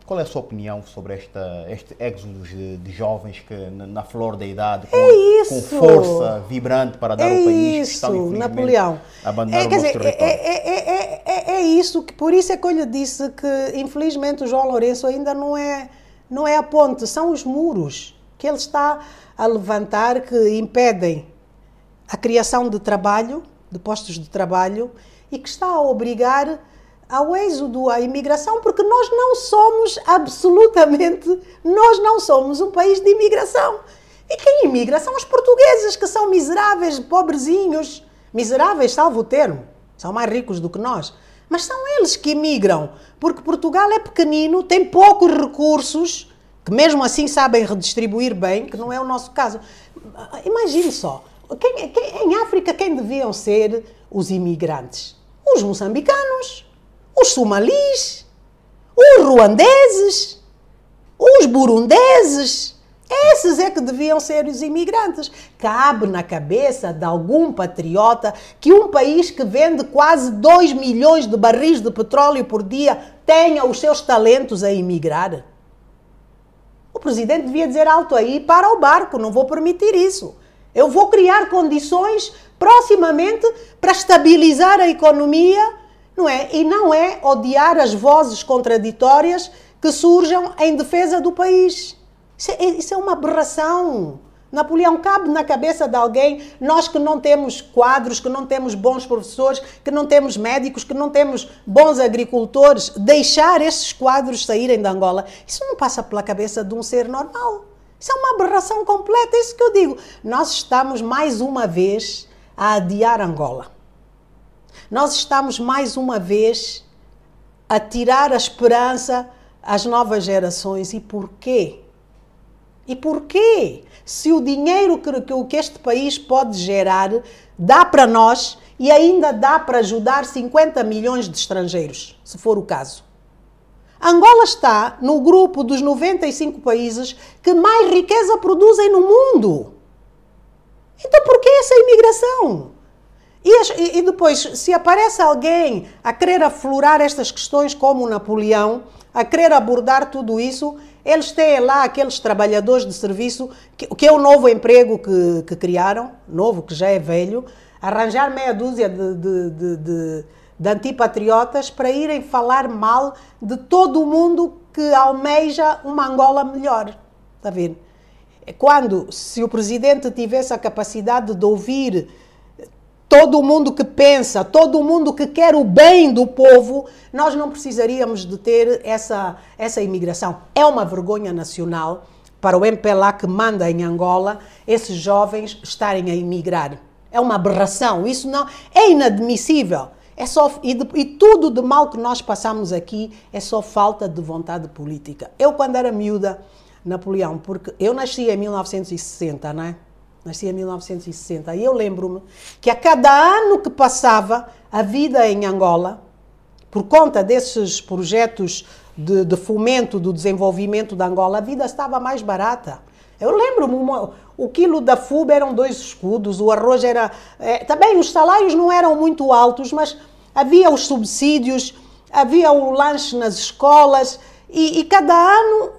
qual é a sua opinião sobre esta, este êxodo de, de jovens que na, flor da idade, com, é com força vibrante para dar é o país, isso, estão Napoleão. abandonar é, o nosso dizer, território? É, é, é, isso, que, por isso é que eu lhe disse que infelizmente o João Lourenço ainda não é, não é a ponte, são os muros que ele está a levantar que impedem a criação de trabalho, de postos de trabalho, e que está a obrigar ao êxodo, à imigração, porque nós não somos absolutamente, nós não somos um país de imigração. E quem imigra são os portugueses, que são miseráveis, pobrezinhos, miseráveis, salvo o termo, são mais ricos do que nós. Mas são eles que imigram, porque Portugal é pequenino, tem poucos recursos, que mesmo assim sabem redistribuir bem, que não é o nosso caso. Imagine só, quem, quem, em África quem deviam ser os imigrantes? Os moçambicanos, os somalis, os ruandeses, os burundeses. Esses é que deviam ser os imigrantes. Cabe na cabeça de algum patriota que um país que vende quase 2 milhões de barris de petróleo por dia tenha os seus talentos a imigrar? O presidente devia dizer alto aí: para o barco, não vou permitir isso. Eu vou criar condições proximamente para estabilizar a economia não é? E não é odiar as vozes contraditórias que surjam em defesa do país. Isso é, isso é uma aberração. Napoleão cabe na cabeça de alguém, nós que não temos quadros, que não temos bons professores, que não temos médicos, que não temos bons agricultores, deixar esses quadros saírem da Angola. Isso não passa pela cabeça de um ser normal. Isso é uma aberração completa, é isso que eu digo. Nós estamos mais uma vez a adiar Angola. Nós estamos mais uma vez a tirar a esperança às novas gerações. E porquê? E porquê? Se o dinheiro que, que este país pode gerar dá para nós e ainda dá para ajudar 50 milhões de estrangeiros, se for o caso. Angola está no grupo dos 95 países que mais riqueza produzem no mundo. Então por que essa imigração? E, e, depois, se aparece alguém a querer aflorar estas questões como Napoleão, a querer abordar tudo isso, eles têm lá aqueles trabalhadores de serviço, que, que é o novo emprego que, que, criaram, novo, que já é velho, arranjar meia dúzia de, de, de, de, de antipatriotas para irem falar mal de todo o mundo que almeja uma Angola melhor. Está a ver? Quando, se o presidente tivesse a capacidade de ouvir todo mundo que pensa, todo mundo que quer o bem do povo, nós não precisaríamos de ter essa, essa imigração. É uma vergonha nacional para o MPLA que manda em Angola esses jovens estarem a imigrar. É uma aberração, isso não é inadmissível. É só, e, de, e tudo de mal que nós passamos aqui é só falta de vontade política. Eu, quando era miúda, Napoleão, porque eu nasci em 1960, não é? Nasci em 1960 e eu lembro-me que a cada ano que passava a vida em Angola, por conta desses projetos de, de fomento do desenvolvimento da Angola, a vida estava mais barata. Eu lembro-me, o quilo da fuba eram dois escudos, o arroz era. É, também os salários não eram muito altos, mas havia os subsídios, havia o lanche nas escolas e, e cada ano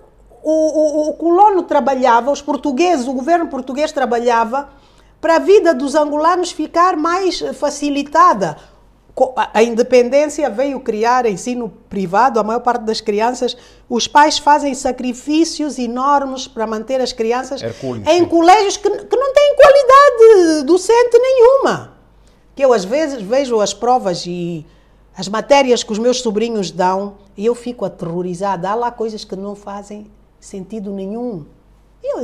o, o, o colono trabalhava, os portugueses, o governo português trabalhava para a vida dos angolanos ficar mais facilitada a independência veio criar ensino privado, a maior parte das crianças, os pais fazem sacrifícios enormes para manter as crianças Hercúleo, em sim. colégios que, que não têm qualidade docente nenhuma. Que eu às vezes vejo as provas e as matérias que os meus sobrinhos dão e eu fico aterrorizada. Há lá coisas que não fazem sentido nenhum. Eu,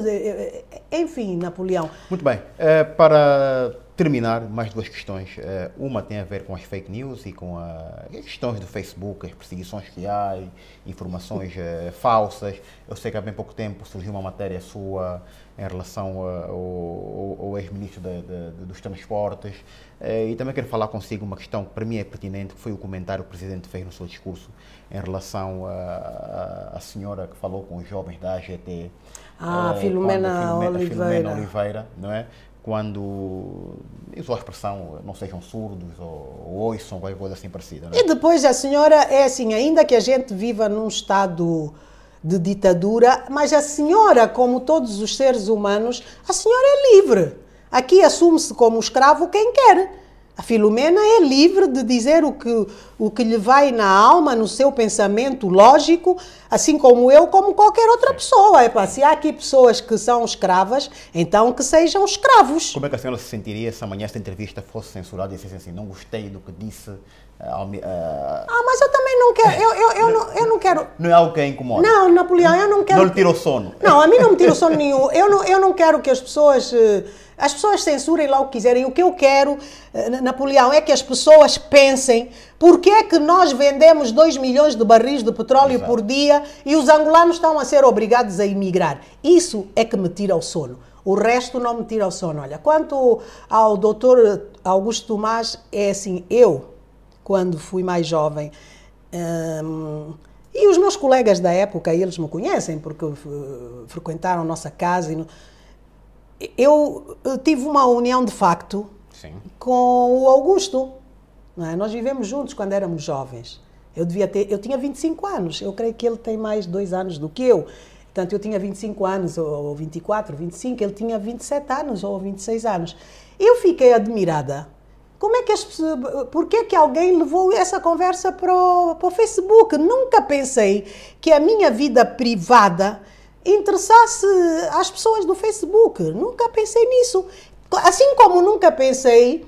enfim, Napoleão. Muito bem. É, para terminar, mais duas questões. Eh, uma tem a ver com as fake news e com as questões do Facebook, as perseguições que há, informações uh, falsas. Eu sei que há bem pouco tempo surgiu uma matéria sua em relação ao, ao ex-ministro dos Transportes. Uh, e também quero falar consigo uma questão que para mim é pertinente, que foi o comentário que o Presidente fez no seu discurso em relação à senhora que falou com os jovens da AGT. Ah, Filomena, Filomena Oliveira. Filomena Oliveira, não é? Quando usou a expressão não sejam surdos ou, ou ouçam qualquer coisa assim parecida. Né? E depois a senhora é assim, ainda que a gente viva num estado de ditadura, mas a senhora, como todos os seres humanos, a senhora é livre. Aqui assume-se como escravo quem quer. A Filomena é livre de dizer o que, o que lhe vai na alma, no seu pensamento lógico, assim como eu, como qualquer outra pessoa. É para se há aqui pessoas que são escravas, então que sejam escravos. Como é que a senhora se sentiria se amanhã esta entrevista fosse censurada e dissesse assim, não gostei do que disse? Uh, ah, mas eu também não quero. Eu, eu, eu, não, eu não quero. Não é algo que incomoda? Não, Napoleão, eu não quero. Não lhe tira o sono? Não, a mim não me tira o sono nenhum. Eu não, eu não quero que as pessoas. Uh, as pessoas censurem lá o que quiserem. O que eu quero, eh, Napoleão, é que as pessoas pensem por que é que nós vendemos 2 milhões de barris de petróleo Exato. por dia e os angolanos estão a ser obrigados a emigrar. Isso é que me tira o sono. O resto não me tira o sono. Olha, quanto ao doutor Augusto Tomás, é assim, eu, quando fui mais jovem, hum, e os meus colegas da época, eles me conhecem, porque frequentaram a nossa casa, e eu tive uma união de facto Sim. com o Augusto. É? Nós vivemos juntos quando éramos jovens. Eu devia ter, eu tinha 25 anos. Eu creio que ele tem mais dois anos do que eu. Portanto, eu tinha 25 anos, ou 24, 25, ele tinha 27 anos, ou 26 anos. Eu fiquei admirada. Como é que as pessoas, por que que alguém levou essa conversa para o, para o Facebook? Nunca pensei que a minha vida privada interessasse às pessoas do Facebook. Nunca pensei nisso. Assim como nunca pensei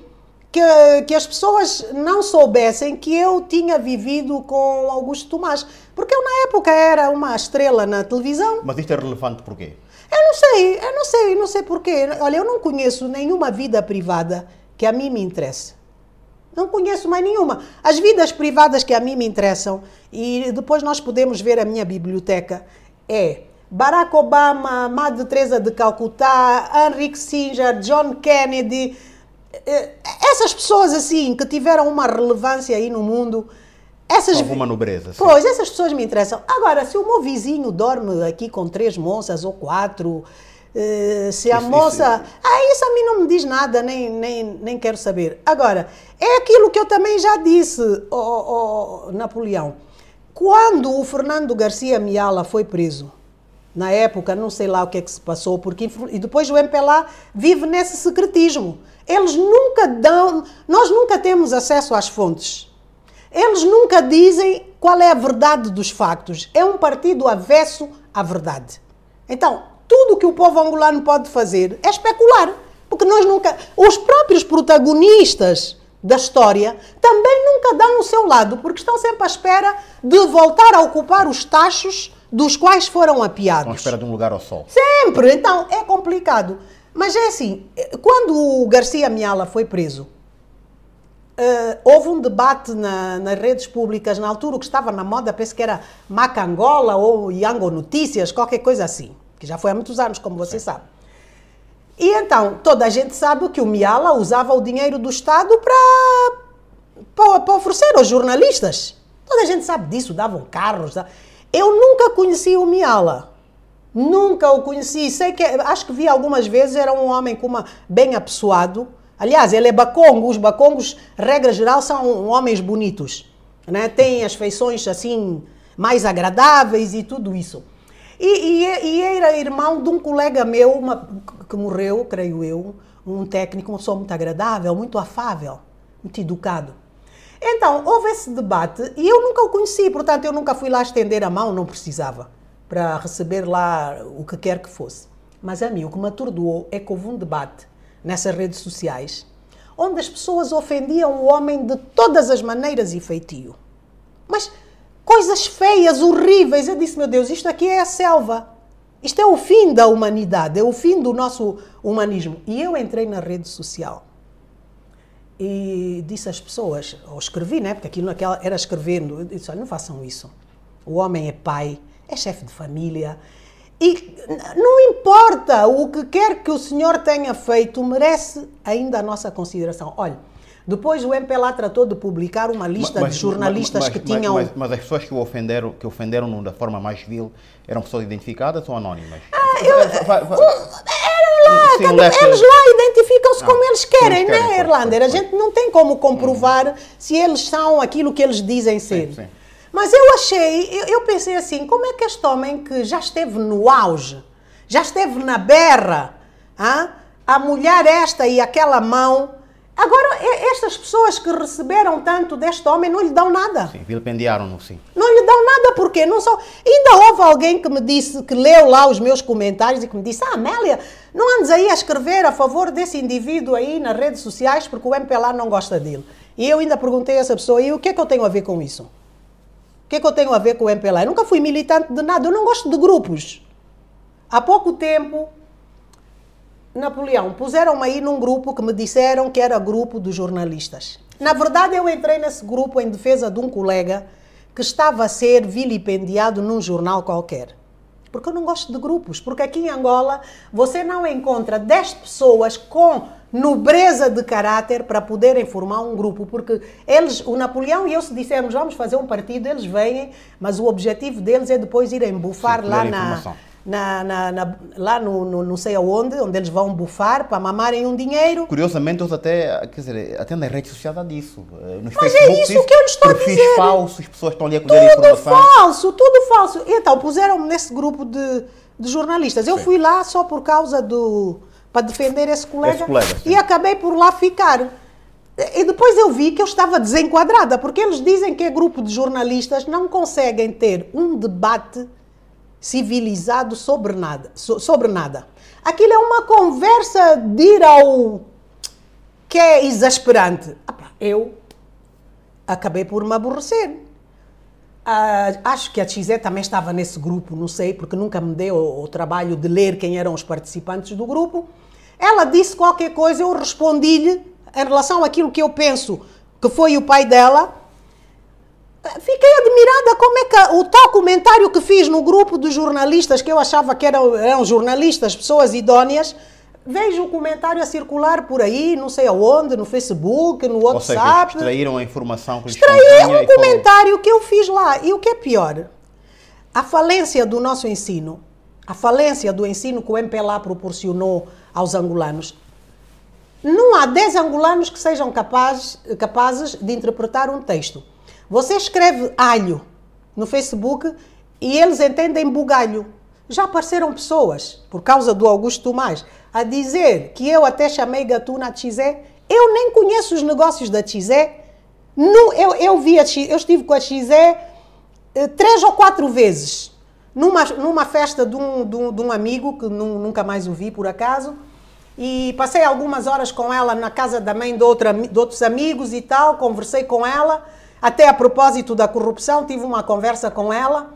que, que as pessoas não soubessem que eu tinha vivido com Augusto Tomás. Porque eu, na época, era uma estrela na televisão. Mas isto é relevante porquê? Eu não sei, eu não sei, não sei porquê. Olha, eu não conheço nenhuma vida privada que a mim me interesse. Não conheço mais nenhuma. As vidas privadas que a mim me interessam, e depois nós podemos ver a minha biblioteca, é Barack Obama, Madre Teresa de Calcutá, Henry Kissinger, John Kennedy, eh, essas pessoas assim que tiveram uma relevância aí no mundo, essas alguma nobreza. Sim. Pois, essas pessoas me interessam. Agora, se o meu vizinho dorme aqui com três moças ou quatro, eh, se a isso, moça. Isso. Ah, isso a mim não me diz nada, nem, nem, nem quero saber. Agora, é aquilo que eu também já disse, oh, oh, Napoleão. Quando o Fernando Garcia Miala foi preso, na época, não sei lá o que é que se passou, porque e depois o MPLA vive nesse secretismo. Eles nunca dão, nós nunca temos acesso às fontes. Eles nunca dizem qual é a verdade dos factos. É um partido avesso à verdade. Então, tudo que o povo angolano pode fazer é especular, porque nós nunca, os próprios protagonistas da história também nunca dão o seu lado, porque estão sempre à espera de voltar a ocupar os tachos dos quais foram apiados. Estão à espera de um lugar ao sol. Sempre! Então, é complicado. Mas é assim, quando o Garcia Miala foi preso, uh, houve um debate na, nas redes públicas, na altura o que estava na moda, penso que era Macangola ou Yango Notícias, qualquer coisa assim. Que já foi há muitos anos, como você Sim. sabe. E então, toda a gente sabe que o Miala usava o dinheiro do Estado para, para, oferecer aos jornalistas. Toda a gente sabe disso, davam carros. Eu nunca conheci o Miala. Nunca o conheci. Sei que acho que vi algumas vezes, era um homem com uma bem apessoado. Aliás, ele é bacongo. Os bacongos, regra geral, são homens bonitos. Né? Têm as feições assim mais agradáveis e tudo isso. E, e, e, era irmão de um colega meu uma, que morreu, creio eu, um técnico, uma pessoa muito agradável, muito afável, muito educado. Então, houve esse debate e eu nunca o conheci, portanto, eu nunca fui lá estender a mão, não precisava, para receber lá o que quer que fosse. Mas a mim, o que me atordoou é que houve um debate nessas redes sociais onde as pessoas ofendiam o homem de todas as maneiras e feitio. Coisas feias, horríveis. Eu disse, meu Deus, isto aqui é a selva. Isto é o fim da humanidade, é o fim do nosso humanismo. E eu entrei na rede social e disse às pessoas, ou escrevi, né? Porque aquilo naquela era escrevendo, eu disse, olha, não façam isso. O homem é pai, é chefe de família. E não importa o que quer que o senhor tenha feito, merece ainda a nossa consideração. Olha, depois o MPLA tratou de publicar uma lista mas, de jornalistas mas, mas, que tinham. Mas, as pessoas que o ofenderam, que ofenderam da forma mais vil, eram pessoas identificadas ou anónimas? Ah, eu, vai, vai, lá, cada, eles lá identificam-se como eles querem, eles querem né, Irlander? A gente não tem como comprovar hum. se eles são aquilo que eles dizem ser. Sim, sim. Mas eu achei, eu, eu pensei assim, como é que este homem que já esteve no auge, já esteve na berra, ah, a mulher esta e aquela mão Agora, estas pessoas que receberam tanto deste homem não lhe dão nada. Sim, vilipendiaram-no, sim. Não lhe dão nada porque não são. Ainda houve alguém que me disse, que leu lá os meus comentários e que me disse: Ah, Amélia, não andes aí a escrever a favor desse indivíduo aí nas redes sociais porque o MPLA não gosta dele. E eu ainda perguntei a essa pessoa: e o que é que eu tenho a ver com isso? O que é que eu tenho a ver com o MPLA? Eu nunca fui militante de nada, eu não gosto de grupos. Há pouco tempo Napoleão, puseram-me aí num grupo que me disseram que era grupo dos jornalistas. Na verdade, eu entrei nesse grupo em defesa de um colega que estava a ser vilipendiado num jornal qualquer. Porque eu não gosto de grupos. Porque aqui em Angola você não encontra 10 pessoas com nobreza de caráter para poderem formar um grupo. Porque eles, o Napoleão e eu, se dissermos vamos fazer um partido, eles vêm, mas o objetivo deles é depois irem bufar Sim, lá na, na, na, na, lá no, no, não sei aonde, onde eles vão bufar para mamarem um dinheiro. Curiosamente, eles até, quer dizer, até nas redes sociais há disso. Eh, nos Mas é isso que eu lhes estou a dizer. falsos, pessoas estão ali a colher tudo informação. Tudo falso, tudo falso. Então, puseram-me nesse grupo de, de jornalistas. Eu sim. fui lá só por causa do... para defender esse colega, esse colega e acabei por lá ficar. E depois eu vi que eu estava desenquadrada, porque eles dizem que é grupo de jornalistas não conseguem ter um debate civilizado sobre nada. sobre nada. Aquilo é uma conversa de ir ao que é exasperante. Eu acabei por me aborrecer. Uh, acho que a Xé também estava nesse grupo, não sei, porque nunca me deu o, trabalho de ler quem eram os participantes do grupo. Ela disse qualquer coisa, eu respondi-lhe em relação àquilo que eu penso que foi o pai dela. Fiquei admirada como é que o tal comentário que fiz no grupo dos jornalistas, que eu achava que eram, eram jornalistas, pessoas idóneas, vejo o comentário a circular por aí, não sei aonde, no Facebook, no WhatsApp. Ou seja, extraíram a informação que Extraí um comentário que eu fiz lá. E o que é pior? A falência do nosso ensino, a falência do ensino que o MPLA proporcionou aos angolanos. Não há 10 angolanos que sejam capazes, capazes de interpretar um texto você escreve alho no Facebook e eles entendem bugalho. Já apareceram pessoas, por causa do Augusto Tomás, a dizer que eu até chamei Gatuna a Xizé. Eu nem conheço os negócios da Xizé. No, eu, eu, vi a, eu estive com a Xizé eh, três ou quatro vezes. Numa, numa festa de um, de um, de um amigo, que nunca mais o vi por acaso, e passei algumas horas com ela na casa da mãe de, outra, de outros amigos e tal, conversei com ela. Até a propósito da corrupção, tive uma conversa com ela.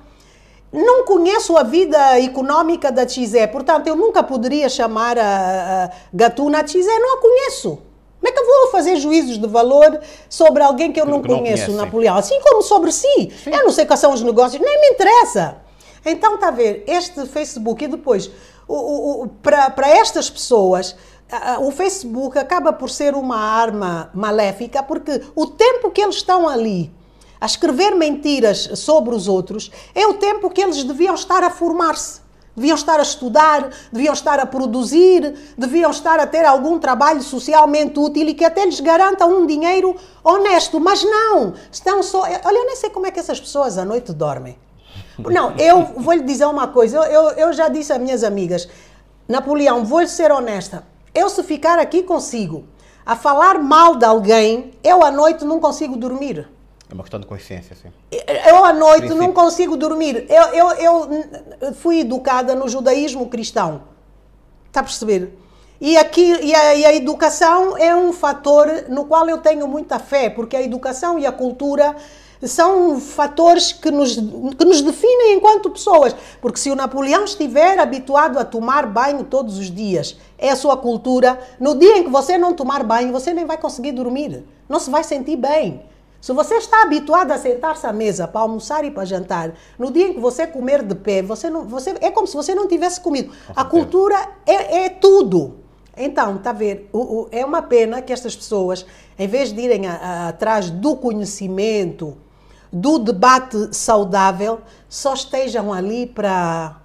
Não conheço a vida econômica da Xé, portanto, eu nunca poderia chamar a, a Gatuna Xé, não a conheço. Como é que eu vou fazer juízos de valor sobre alguém que eu não, que conheço, não Napoleão? Assim como sobre si. Sim. Eu não sei quais são os negócios, nem me interessa. Então, está a ver, este Facebook e depois, para estas pessoas, o Facebook acaba por ser uma arma maléfica, porque o tempo que eles estão ali a escrever mentiras sobre os outros é o tempo que eles deviam estar a formar-se. Deviam estar a estudar, deviam estar a produzir, deviam estar a ter algum trabalho socialmente útil e que até lhes garanta um dinheiro honesto. Mas não, estão só. Olha, eu nem sei como é que essas pessoas à noite dormem. Não, eu vou lhe dizer uma coisa. Eu, eu, eu já disse a minhas amigas, Napoleão, vou-lhe ser honesta. Eu, se ficar aqui consigo a falar mal de alguém, eu à noite não consigo dormir. É uma questão de consciência, sim. Eu à noite Princípio. não consigo dormir. Eu, eu, eu fui educada no judaísmo cristão. Está a perceber? E, aqui, e a, e, a, educação é um fator no qual eu tenho muita fé, porque a educação e a cultura são fatores que nos, que nos definem enquanto pessoas. Porque se o Napoleão estiver habituado a tomar banho todos os dias, é a sua cultura, no dia em que você não tomar banho, você nem vai conseguir dormir, não se vai sentir bem. Se você está habituado a sentar-se à mesa para almoçar e para jantar, no dia em que você comer de pé, você não, você, é como se você não tivesse comido. A cultura é, é tudo. Então, está a ver, o, o, é uma pena que estas pessoas, em vez de irem a, a, atrás do conhecimento, do debate saudável, só estejam ali para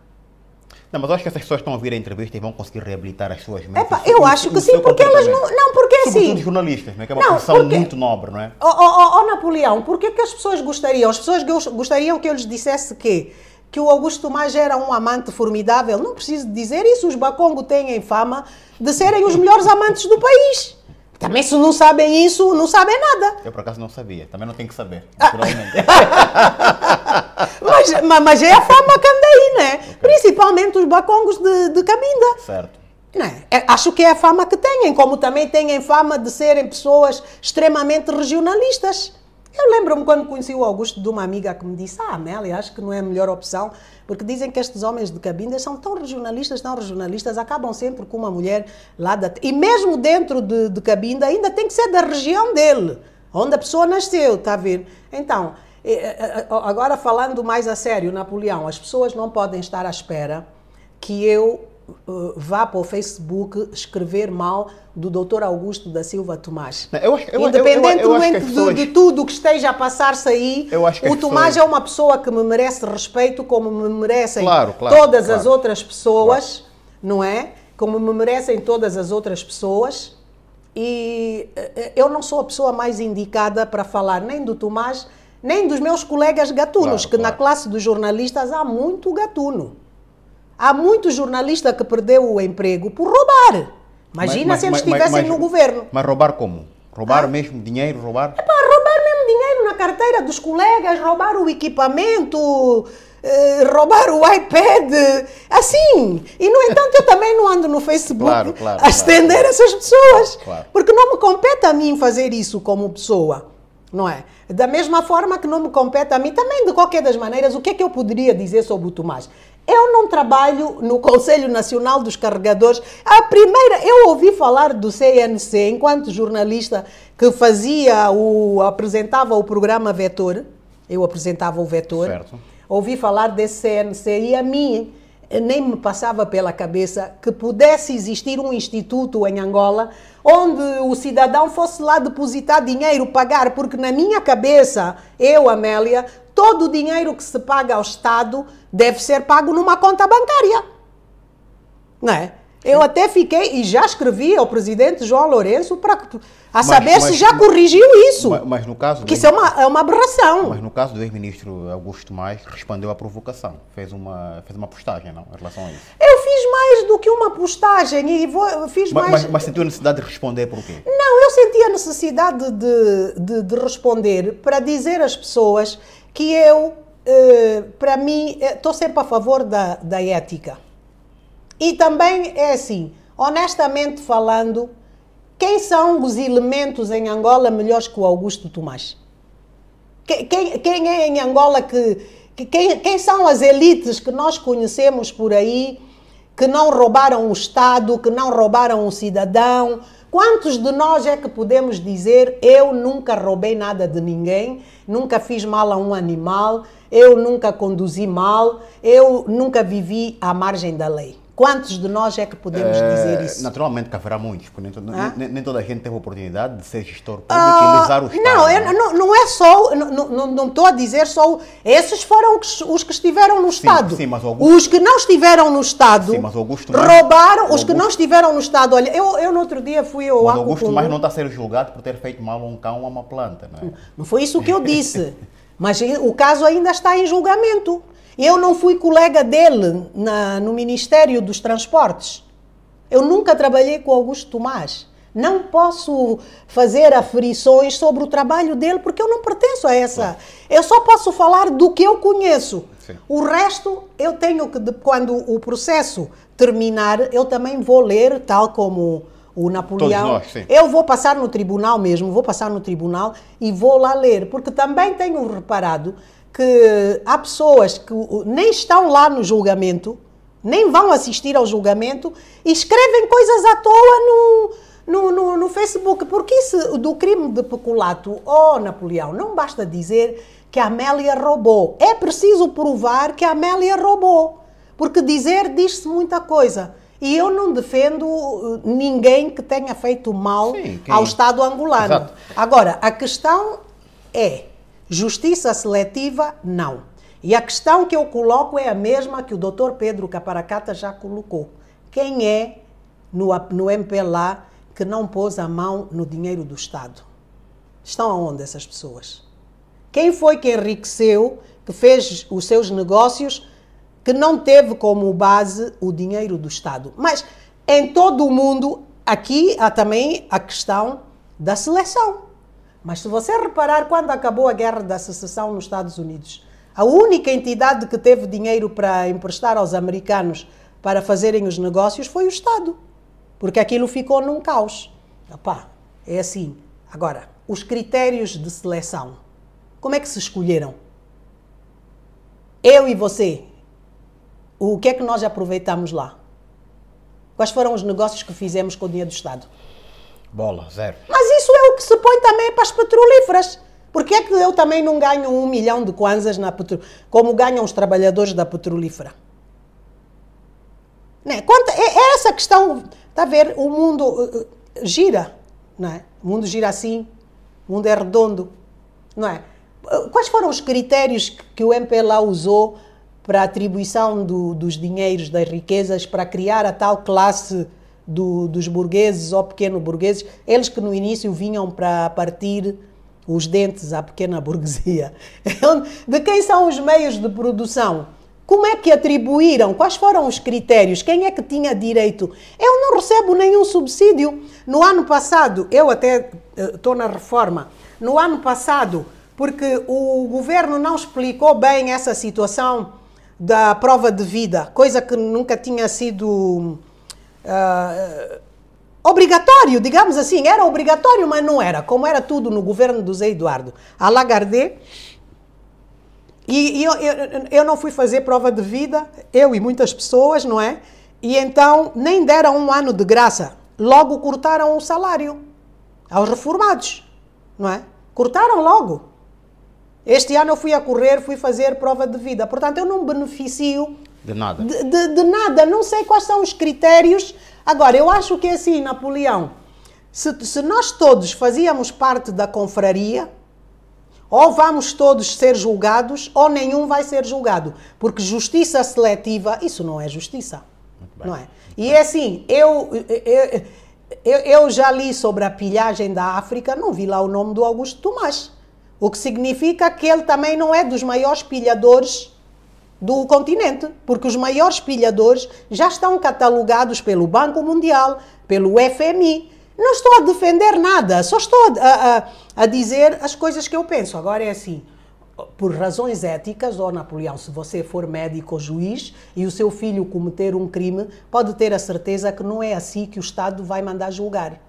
não, mas eu acho que essas pessoas estão a ouvir a entrevista e vão conseguir reabilitar as suas mentes. Epa, eu acho que sim, porque elas não. Não, porque assim. Sobretudo jornalistas, né? que é uma não, profissão porque, muito nobre, não é? Ó oh, oh, oh, Napoleão, por que, que as pessoas gostariam? As pessoas gostariam que eu lhes dissesse que que o Augusto Tomás era um amante formidável. Não preciso dizer isso, os Bacongo têm fama de serem os melhores amantes do país. Também se não sabem isso, não sabem nada. Eu por acaso não sabia, também não tenho que saber, ah. naturalmente. mas, mas, é a fama que anda aí, né? Okay. Principalmente os bacongos de, de Cabinda. Certo. Né? Acho que é a fama que têm, como também têm fama de serem pessoas extremamente regionalistas. Eu lembro-me quando conheci o Augusto de uma amiga que me disse: Ah, Amélia, acho que não é a melhor opção, porque dizem que estes homens de cabinda são tão regionalistas, tão regionalistas, acabam sempre com uma mulher lá da. E mesmo dentro de, de cabinda, ainda tem que ser da região dele, onde a pessoa nasceu, está a ver? Então, agora falando mais a sério, Napoleão, as pessoas não podem estar à espera que eu uh, vá para o Facebook escrever mal do Dr. Augusto da Silva Tomás. Eu, eu, Independentemente eu, pessoas... de, de, tudo o que esteja a passar-se aí, o Tomás pessoas... é uma pessoa que me merece respeito, como me merecem claro, claro, todas claro, as outras pessoas, não é? Como me merecem todas as outras pessoas. E eh, eh, eu não sou a pessoa mais indicada para falar nem do Tomás, nem dos meus colegas gatunos, que na classe dos jornalistas há muito gatuno. Há muito jornalista que perdeu o emprego por roubar. Imagina mas, se eles estivessem no governo. Mas roubar como? Roubar ah? mesmo dinheiro, roubar? É para roubar mesmo dinheiro na carteira dos colegas, roubar o equipamento, eh, roubar o iPad, assim. E no entanto eu também não ando no Facebook claro, claro, a estender claro. essas pessoas, porque não me compete a mim fazer isso como pessoa, não é? Da mesma forma que não me compete a mim, também de qualquer das maneiras, o que é que eu poderia dizer sobre o Tomás? Eu não trabalho no Conselho Nacional dos Carregadores. A primeira, eu ouvi falar do CNC enquanto jornalista que fazia o apresentava o programa Vetor. Eu apresentava o Vetor. Certo. Ouvi falar desse CNC e a mim nem me passava pela cabeça que pudesse existir um instituto em Angola onde o cidadão fosse lá depositar dinheiro, pagar, porque na minha cabeça, eu, Amélia, todo o dinheiro que se paga ao Estado deve ser pago numa conta bancária. Não é? Eu até fiquei, e já escrevi ao presidente João Lourenço para a saber mas, se já corrigiu isso. Mas, mas no caso. Que isso é uma, é uma aberração. Mas no caso do ex-ministro Augusto Mais, respondeu à provocação. Fez uma, fez uma postagem, não? Em relação a isso. Eu fiz mais do que uma postagem e vou, fiz mas, mais. Mas, mas sentiu a necessidade de responder por quê? Não, eu senti a necessidade de, de, de responder para dizer às pessoas que eu, eh, para mim, estou sempre a favor da, da ética. E também é assim, honestamente falando, quem são os elementos em Angola melhores que o Augusto Tomás? Quem, quem, é em Angola que, que. quem, quem são as elites que nós conhecemos por aí que não roubaram o Estado, que não roubaram o cidadão? Quantos de nós é que podemos dizer eu nunca roubei nada de ninguém, nunca fiz mal a um animal, eu nunca conduzi mal, eu nunca vivi à margem da lei? Quantos de nós é que podemos é, dizer isso? Naturalmente que haverá muitos, porque nem, ah? nem, nem, toda a gente teve a oportunidade de ser gestor público uh, e usar o Estado. Não, eu, não, não é só, não, não, estou a dizer só, esses foram os que estiveram no Estado. Sim, sim mas Augusto, os que não estiveram no Estado sim, mas Augusto roubaram, Augusto, os que não estiveram no Estado, olha, eu, eu no outro dia fui ao Mas Augusto mais não está a ser julgado por ter feito mal a um cão ou a uma planta, não é? Não foi isso que eu disse, mas o caso ainda está em julgamento. Eu não fui colega dele na, no Ministério dos Transportes. Eu nunca trabalhei com Augusto Tomás. Não posso fazer aferições sobre o trabalho dele porque eu não pertenço a essa. Eu só posso falar do que eu conheço. Sim. O resto eu tenho que, quando o processo terminar, eu também vou ler, tal como o Napoleão. Nós, eu vou passar no tribunal mesmo, vou passar no tribunal e vou lá ler, porque também tenho reparado que há pessoas que nem estão lá no julgamento, nem vão assistir ao julgamento e escrevem coisas à toa no, no, no, no Facebook. Porque isso do crime de peculato, oh Napoleão, não basta dizer que a Amélia roubou. É preciso provar que a Amélia roubou. Porque dizer diz-se muita coisa. E eu não defendo uh, ninguém que tenha feito mal Sim, ao Estado angolano. Exato. Agora, a questão é Justiça seletiva, não. E a questão que eu coloco é a mesma que o doutor Pedro Caparacata já colocou. Quem é no, no MPLA que não pôs a mão no dinheiro do Estado? Estão aonde essas pessoas? Quem foi que enriqueceu, que fez os seus negócios, que não teve como base o dinheiro do Estado? Mas em todo o mundo, aqui há também a questão da seleção. Mas se você reparar, quando acabou a guerra da secessão nos Estados Unidos, a única entidade que teve dinheiro para emprestar aos americanos para fazerem os negócios foi o Estado. Porque aquilo ficou num caos. Epá, é assim. Agora, os critérios de seleção. Como é que se escolheram? Eu e você. O que é que nós aproveitamos lá? Quais foram os negócios que fizemos com o dinheiro do Estado? Bola, zero. Mas isso é o que se põe também para as petrolíferas. Por é que eu também não ganho um milhão de kwanzas na petro... como ganham os trabalhadores da petrolífera? Né? Quanto, é, é essa questão, está a ver, o mundo uh, gira, não é? O mundo gira assim, o mundo é redondo, não é? Quais foram os critérios que o MPLA usou para a atribuição do, dos dinheiros, das riquezas, para criar a tal classe do, dos burgueses ou pequeno burgueses, eles que no início vinham para partir os dentes à pequena burguesia. De quem são os meios de produção? Como é que atribuíram? Quais foram os critérios? Quem é que tinha direito? Eu não recebo nenhum subsídio. No ano passado, eu até estou na reforma, no ano passado, porque o governo não explicou bem essa situação da prova de vida, coisa que nunca tinha sido uh, obrigatório, digamos assim. Era obrigatório, mas não era. Como era tudo no governo do Zé Eduardo. A Lagarde. E, e eu, eu, eu não fui fazer prova de vida, eu e muitas pessoas, não é? E então nem deram um ano de graça. Logo cortaram o salário aos reformados, não é? Cortaram logo. Este ano eu fui a correr, fui fazer prova de vida. Portanto, eu não beneficio de nada. De, de, de, nada. Não sei quais são os critérios. Agora, eu acho que é assim, Napoleão. Se, se nós todos fazíamos parte da confraria, ou vamos todos ser julgados, ou nenhum vai ser julgado. Porque justiça seletiva, isso não é justiça. Não é? E é assim, eu, eu, eu, eu já li sobre a pilhagem da África, não vi lá o nome do Augusto Tomás. O que significa que ele também não é dos maiores pilhadores do continente, porque os maiores pilhadores já estão catalogados pelo Banco Mundial, pelo FMI. Não estou a defender nada, só estou a, a, a dizer as coisas que eu penso. Agora é assim, por razões éticas, ó Napoleão, se você for médico ou juiz e o seu filho cometer um crime, pode ter a certeza que não é assim que o Estado vai mandar julgar.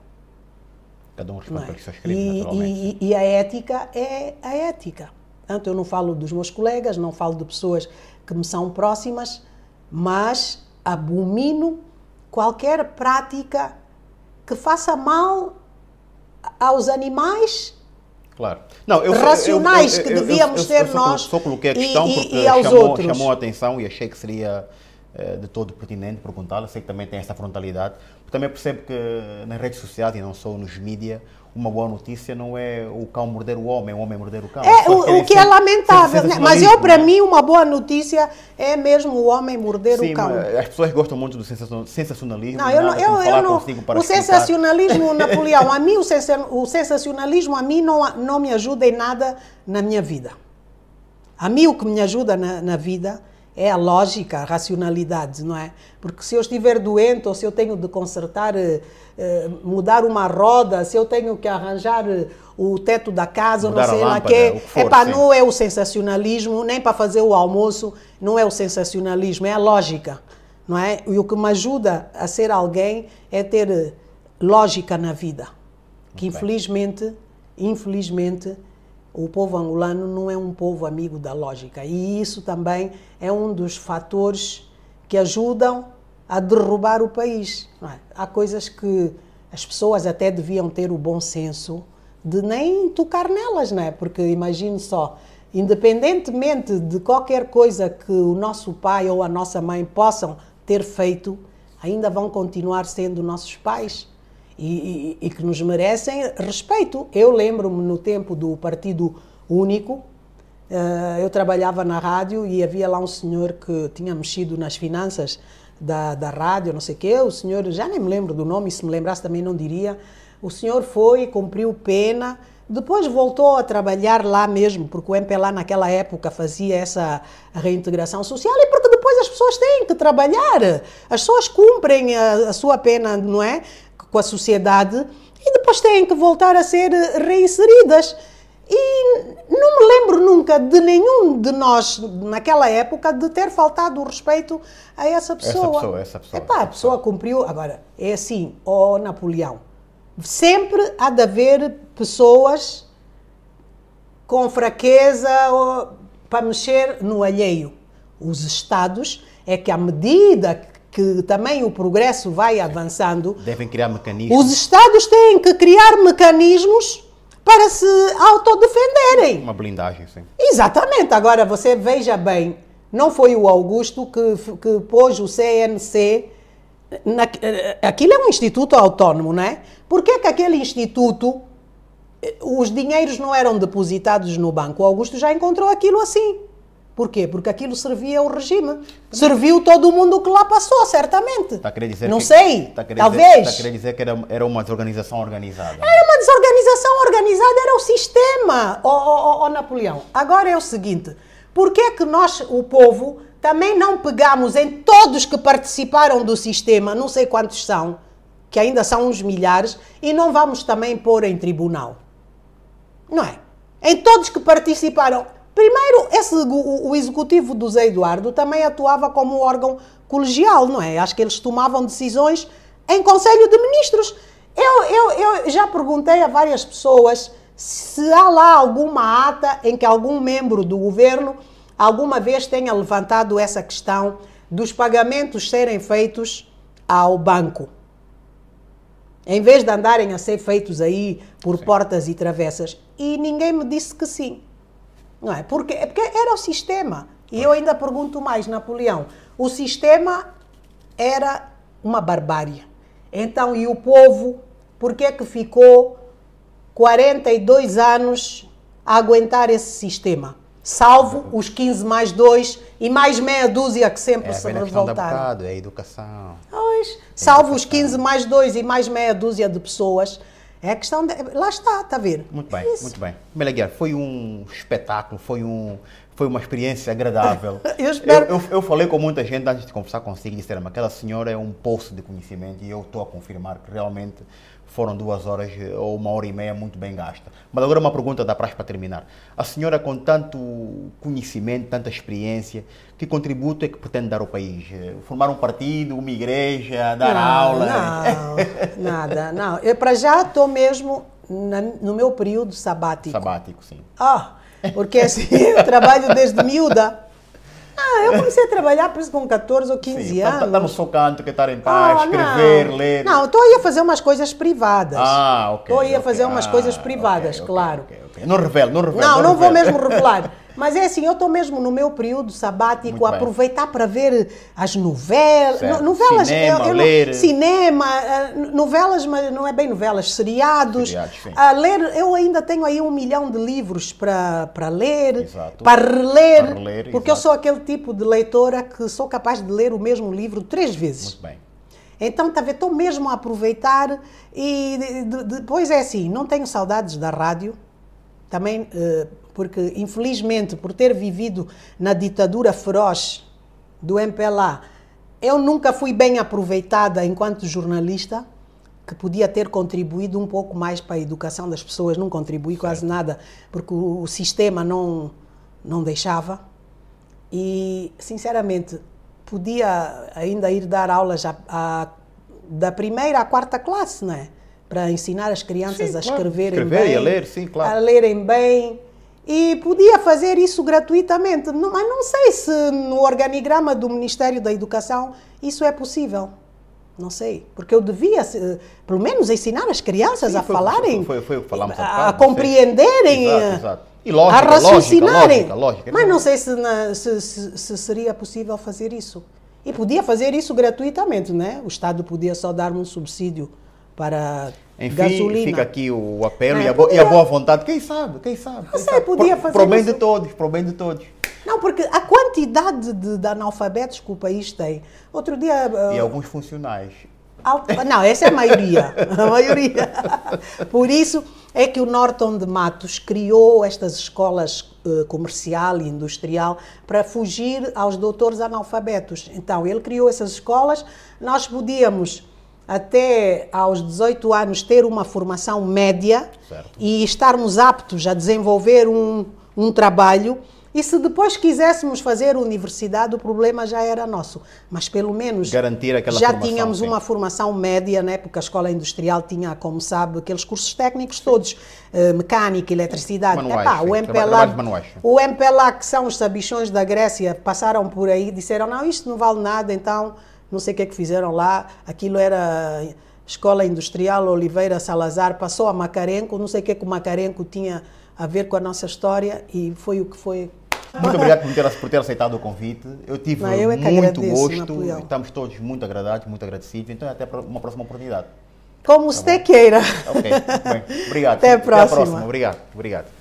Cada um responde é? pelos seus crimes, e, e, e a ética é a ética. Portanto, eu não falo dos meus colegas, não falo de pessoas que me são próximas, mas abomino qualquer prática que faça mal aos animais Claro. Não, eu, racionais eu, eu, que devíamos ter nós só coloquei a questão e, porque e aos chamou, outros. chamou a atenção e achei que seria de todo pertinente perguntá-la. Sei que também tem essa frontalidade. Também percebo que nas redes sociais e não só nos mídias, uma boa notícia não é o cão morder o homem, o homem morder o cão. É, o, o que é lamentável. Né? Mas eu, para mim, uma boa notícia é mesmo o homem morder Sim, o cão. As pessoas gostam muito do sensacionalismo. Não, eu não. Eu, eu não o sensacionalismo, Napoleão, a mim, o sensacionalismo, a mim não, não me ajuda em nada na minha vida. A mim, o que me ajuda na, na vida é a lógica, a racionalidade, não é? Porque se eu estiver doente ou se eu tenho de consertar, eh, eh, mudar uma roda, se eu tenho que arranjar eh, o teto da casa, mudar não sei lá que, é para não é o sensacionalismo, nem para fazer o almoço, não é o sensacionalismo, é a lógica, não é? E o que me ajuda a ser alguém é ter lógica na vida, que infelizmente, infelizmente o povo angolano não é um povo amigo da lógica. E isso também é um dos fatores que ajudam a derrubar o país. É? Há coisas que as pessoas até deviam ter o bom senso de nem tocar nelas, não é? Porque imagine só, independentemente de qualquer coisa que o nosso pai ou a nossa mãe possam ter feito, ainda vão continuar sendo nossos pais e, e, que nos merecem respeito. Eu lembro-me no tempo do Partido Único, uh, eu trabalhava na rádio e havia lá um senhor que tinha mexido nas finanças da, da rádio, não sei o quê. O senhor, já nem me lembro do nome, se me lembrasse também não diria. O senhor foi, cumpriu pena, depois voltou a trabalhar lá mesmo, porque o MPLA naquela época fazia essa reintegração social e porque depois as pessoas têm que trabalhar. As pessoas cumprem a, a sua pena, não é? Com a sociedade e depois têm que voltar a ser reinseridas. E não me lembro nunca de nenhum de nós, naquela época, de ter faltado o respeito a essa pessoa. Essa pessoa, essa pessoa. Epá, a pessoa cumpriu. Agora, é assim, ó oh Napoleão, sempre há de haver pessoas com fraqueza para mexer no alheio. Os Estados é que, à medida que também o progresso vai avançando. Devem criar mecanismos. Os Estados têm que criar mecanismos para se autodefenderem. Uma blindagem, sim. Exatamente. Agora, você veja bem, não foi o Augusto que, que pôs o CNC. Na, aquilo é um instituto autónomo, não é? Por que, que aquele instituto, os dinheiros não eram depositados no banco? O Augusto já encontrou aquilo assim. Porquê? Porque aquilo servia ao regime. Serviu todo mundo que lá passou, certamente. Está a querer dizer Não que, sei, está a talvez. Está a querer dizer que era, era uma desorganização organizada. Era uma desorganização organizada, era o sistema, ó oh, oh, oh, Napoleão. Agora é o seguinte, por que é que nós, o povo, também não pegamos em todos que participaram do sistema, não sei quantos são, que ainda são uns milhares, e não vamos também pôr em tribunal? Não é? Em todos que participaram, Primeiro, esse, o, o, executivo do Zé Eduardo também atuava como órgão colegial, não é? Acho que eles tomavam decisões em Conselho de Ministros. Eu, eu, eu já perguntei a várias pessoas se há lá alguma ata em que algum membro do governo alguma vez tenha levantado essa questão dos pagamentos serem feitos ao banco. Em vez de andarem a ser feitos aí por sim. portas e travessas. E ninguém me disse que sim. Não é? Porque, é porque era o sistema. E eu ainda pergunto mais, Napoleão. O sistema era uma barbárie. Então, e o povo, por que é que ficou 42 anos a aguentar esse sistema? Salvo os 15 mais 2 e mais meia dúzia que sempre é, se revoltaram. Bocado, é a educação. Pois, é salvo educação. os 15 mais 2 e mais meia dúzia de pessoas é a questão de, lá está, está a ver? Muito bem, Isso. muito bem. Meleguer, foi um espetáculo, foi, um, foi uma experiência agradável. eu, espero... Eu, eu, eu, falei com muita gente antes de conversar consigo e disseram aquela senhora é um poço de conhecimento e eu estou a confirmar que realmente foram duas horas ou uma hora e meia muito bem gasta. Mas agora uma pergunta da praxe para terminar. A senhora com tanto conhecimento, tanta experiência, que contributo é que pretende dar ao país? Formar um partido, uma igreja, dar não, aula? Não, nada, não. Eu para já estou mesmo na, no meu período sabático. Sabático, sim. Ah, porque assim, eu trabalho desde miúda. Ah, eu comecei a trabalhar por isso com 14 ou 15 Sim, anos. Está no seu canto, que estar em paz, ah, escrever, não. ler. Não, estou aí a fazer umas coisas privadas. Ah, ok. Estou aí a fazer umas ah, coisas privadas, okay, claro. Okay, okay, não revelo, não revelo. Não, não, não vou mesmo revelar. Mas é assim, eu estou mesmo no meu período sabático a aproveitar para ver as novelas. Certo. Novelas, cinema, eu, eu ler. Não, cinema, eh, novelas, mas não é bem novelas, seriados. seriados a ler, eu ainda tenho aí um milhão de livros para, para ler, exato. para reler, para reler porque exato. eu sou aquele tipo de leitora que sou capaz de ler o mesmo livro três vezes. Muito bem. Então, tá estou mesmo a aproveitar e depois é assim, não tenho saudades da rádio, também eh, porque infelizmente por ter vivido na ditadura feroz do MPLA, eu nunca fui bem aproveitada enquanto jornalista, que podia ter contribuído um pouco mais para a educação das pessoas, não contribuí quase nada, porque o, o sistema não, não deixava. E, sinceramente, podia ainda ir dar aulas a, a, da primeira à quarta classe, não é? Para ensinar as crianças sim, a escreverem Escrever bem. E a ler, sim, claro. A lerem bem. E podia fazer isso gratuitamente, mas não sei se no organigrama do Ministério da Educação isso é possível. Não sei, porque eu devia, pelo menos, ensinar as crianças Sim, a foi, falarem, foi, foi, foi, a, a compreenderem, exato, exato. E lógica, a raciocinarem. Lógica, lógica, mas não sei se, na, se, se, se, seria possível fazer isso. E podia fazer isso gratuitamente, né? O Estado podia só dar um subsídio para enfim, gasolina. fica aqui o apelo é, e, a podia... e, a boa vontade. Quem sabe? Quem sabe? Quem sei, podia fazer Pro bem de todos, pro bem de todos. Não, porque a quantidade de, de analfabetos que o país tem. Outro dia. Uh... E alguns funcionais. Não, essa é a maioria. A maioria. Por isso é que o Norton de Matos criou estas escolas uh, comercial e industrial para fugir aos doutores analfabetos. Então, ele criou essas escolas, nós podíamos até aos 18 anos ter uma formação média certo. e estarmos aptos a desenvolver um, um trabalho. E se depois quiséssemos fazer universidade, o problema já era nosso. Mas pelo menos Garantir aquela já formação, tínhamos sim. uma formação média, né? porque a escola industrial tinha, como sabe, aqueles cursos técnicos todos, eh, mecânica, eletricidade. Manuais, Epá, sim, o MPLA, o MPLA, que são os sabichões da Grécia, passaram por aí e disseram, não, isto não vale nada, então não sei o que é que fizeram lá, aquilo era Escola Industrial Oliveira Salazar, passou a Macarenco, não sei o que é que o Macarenco tinha a ver com a nossa história e foi o que foi. Muito obrigado por ter, por ter aceitado o convite. Eu tive não, eu é muito gosto, estamos todos muito agradados, muito agradecidos, então até uma próxima oportunidade. Como tá você queira. Ok, muito bem. Obrigado. Até a próxima. Até a próxima. Obrigado. Obrigado.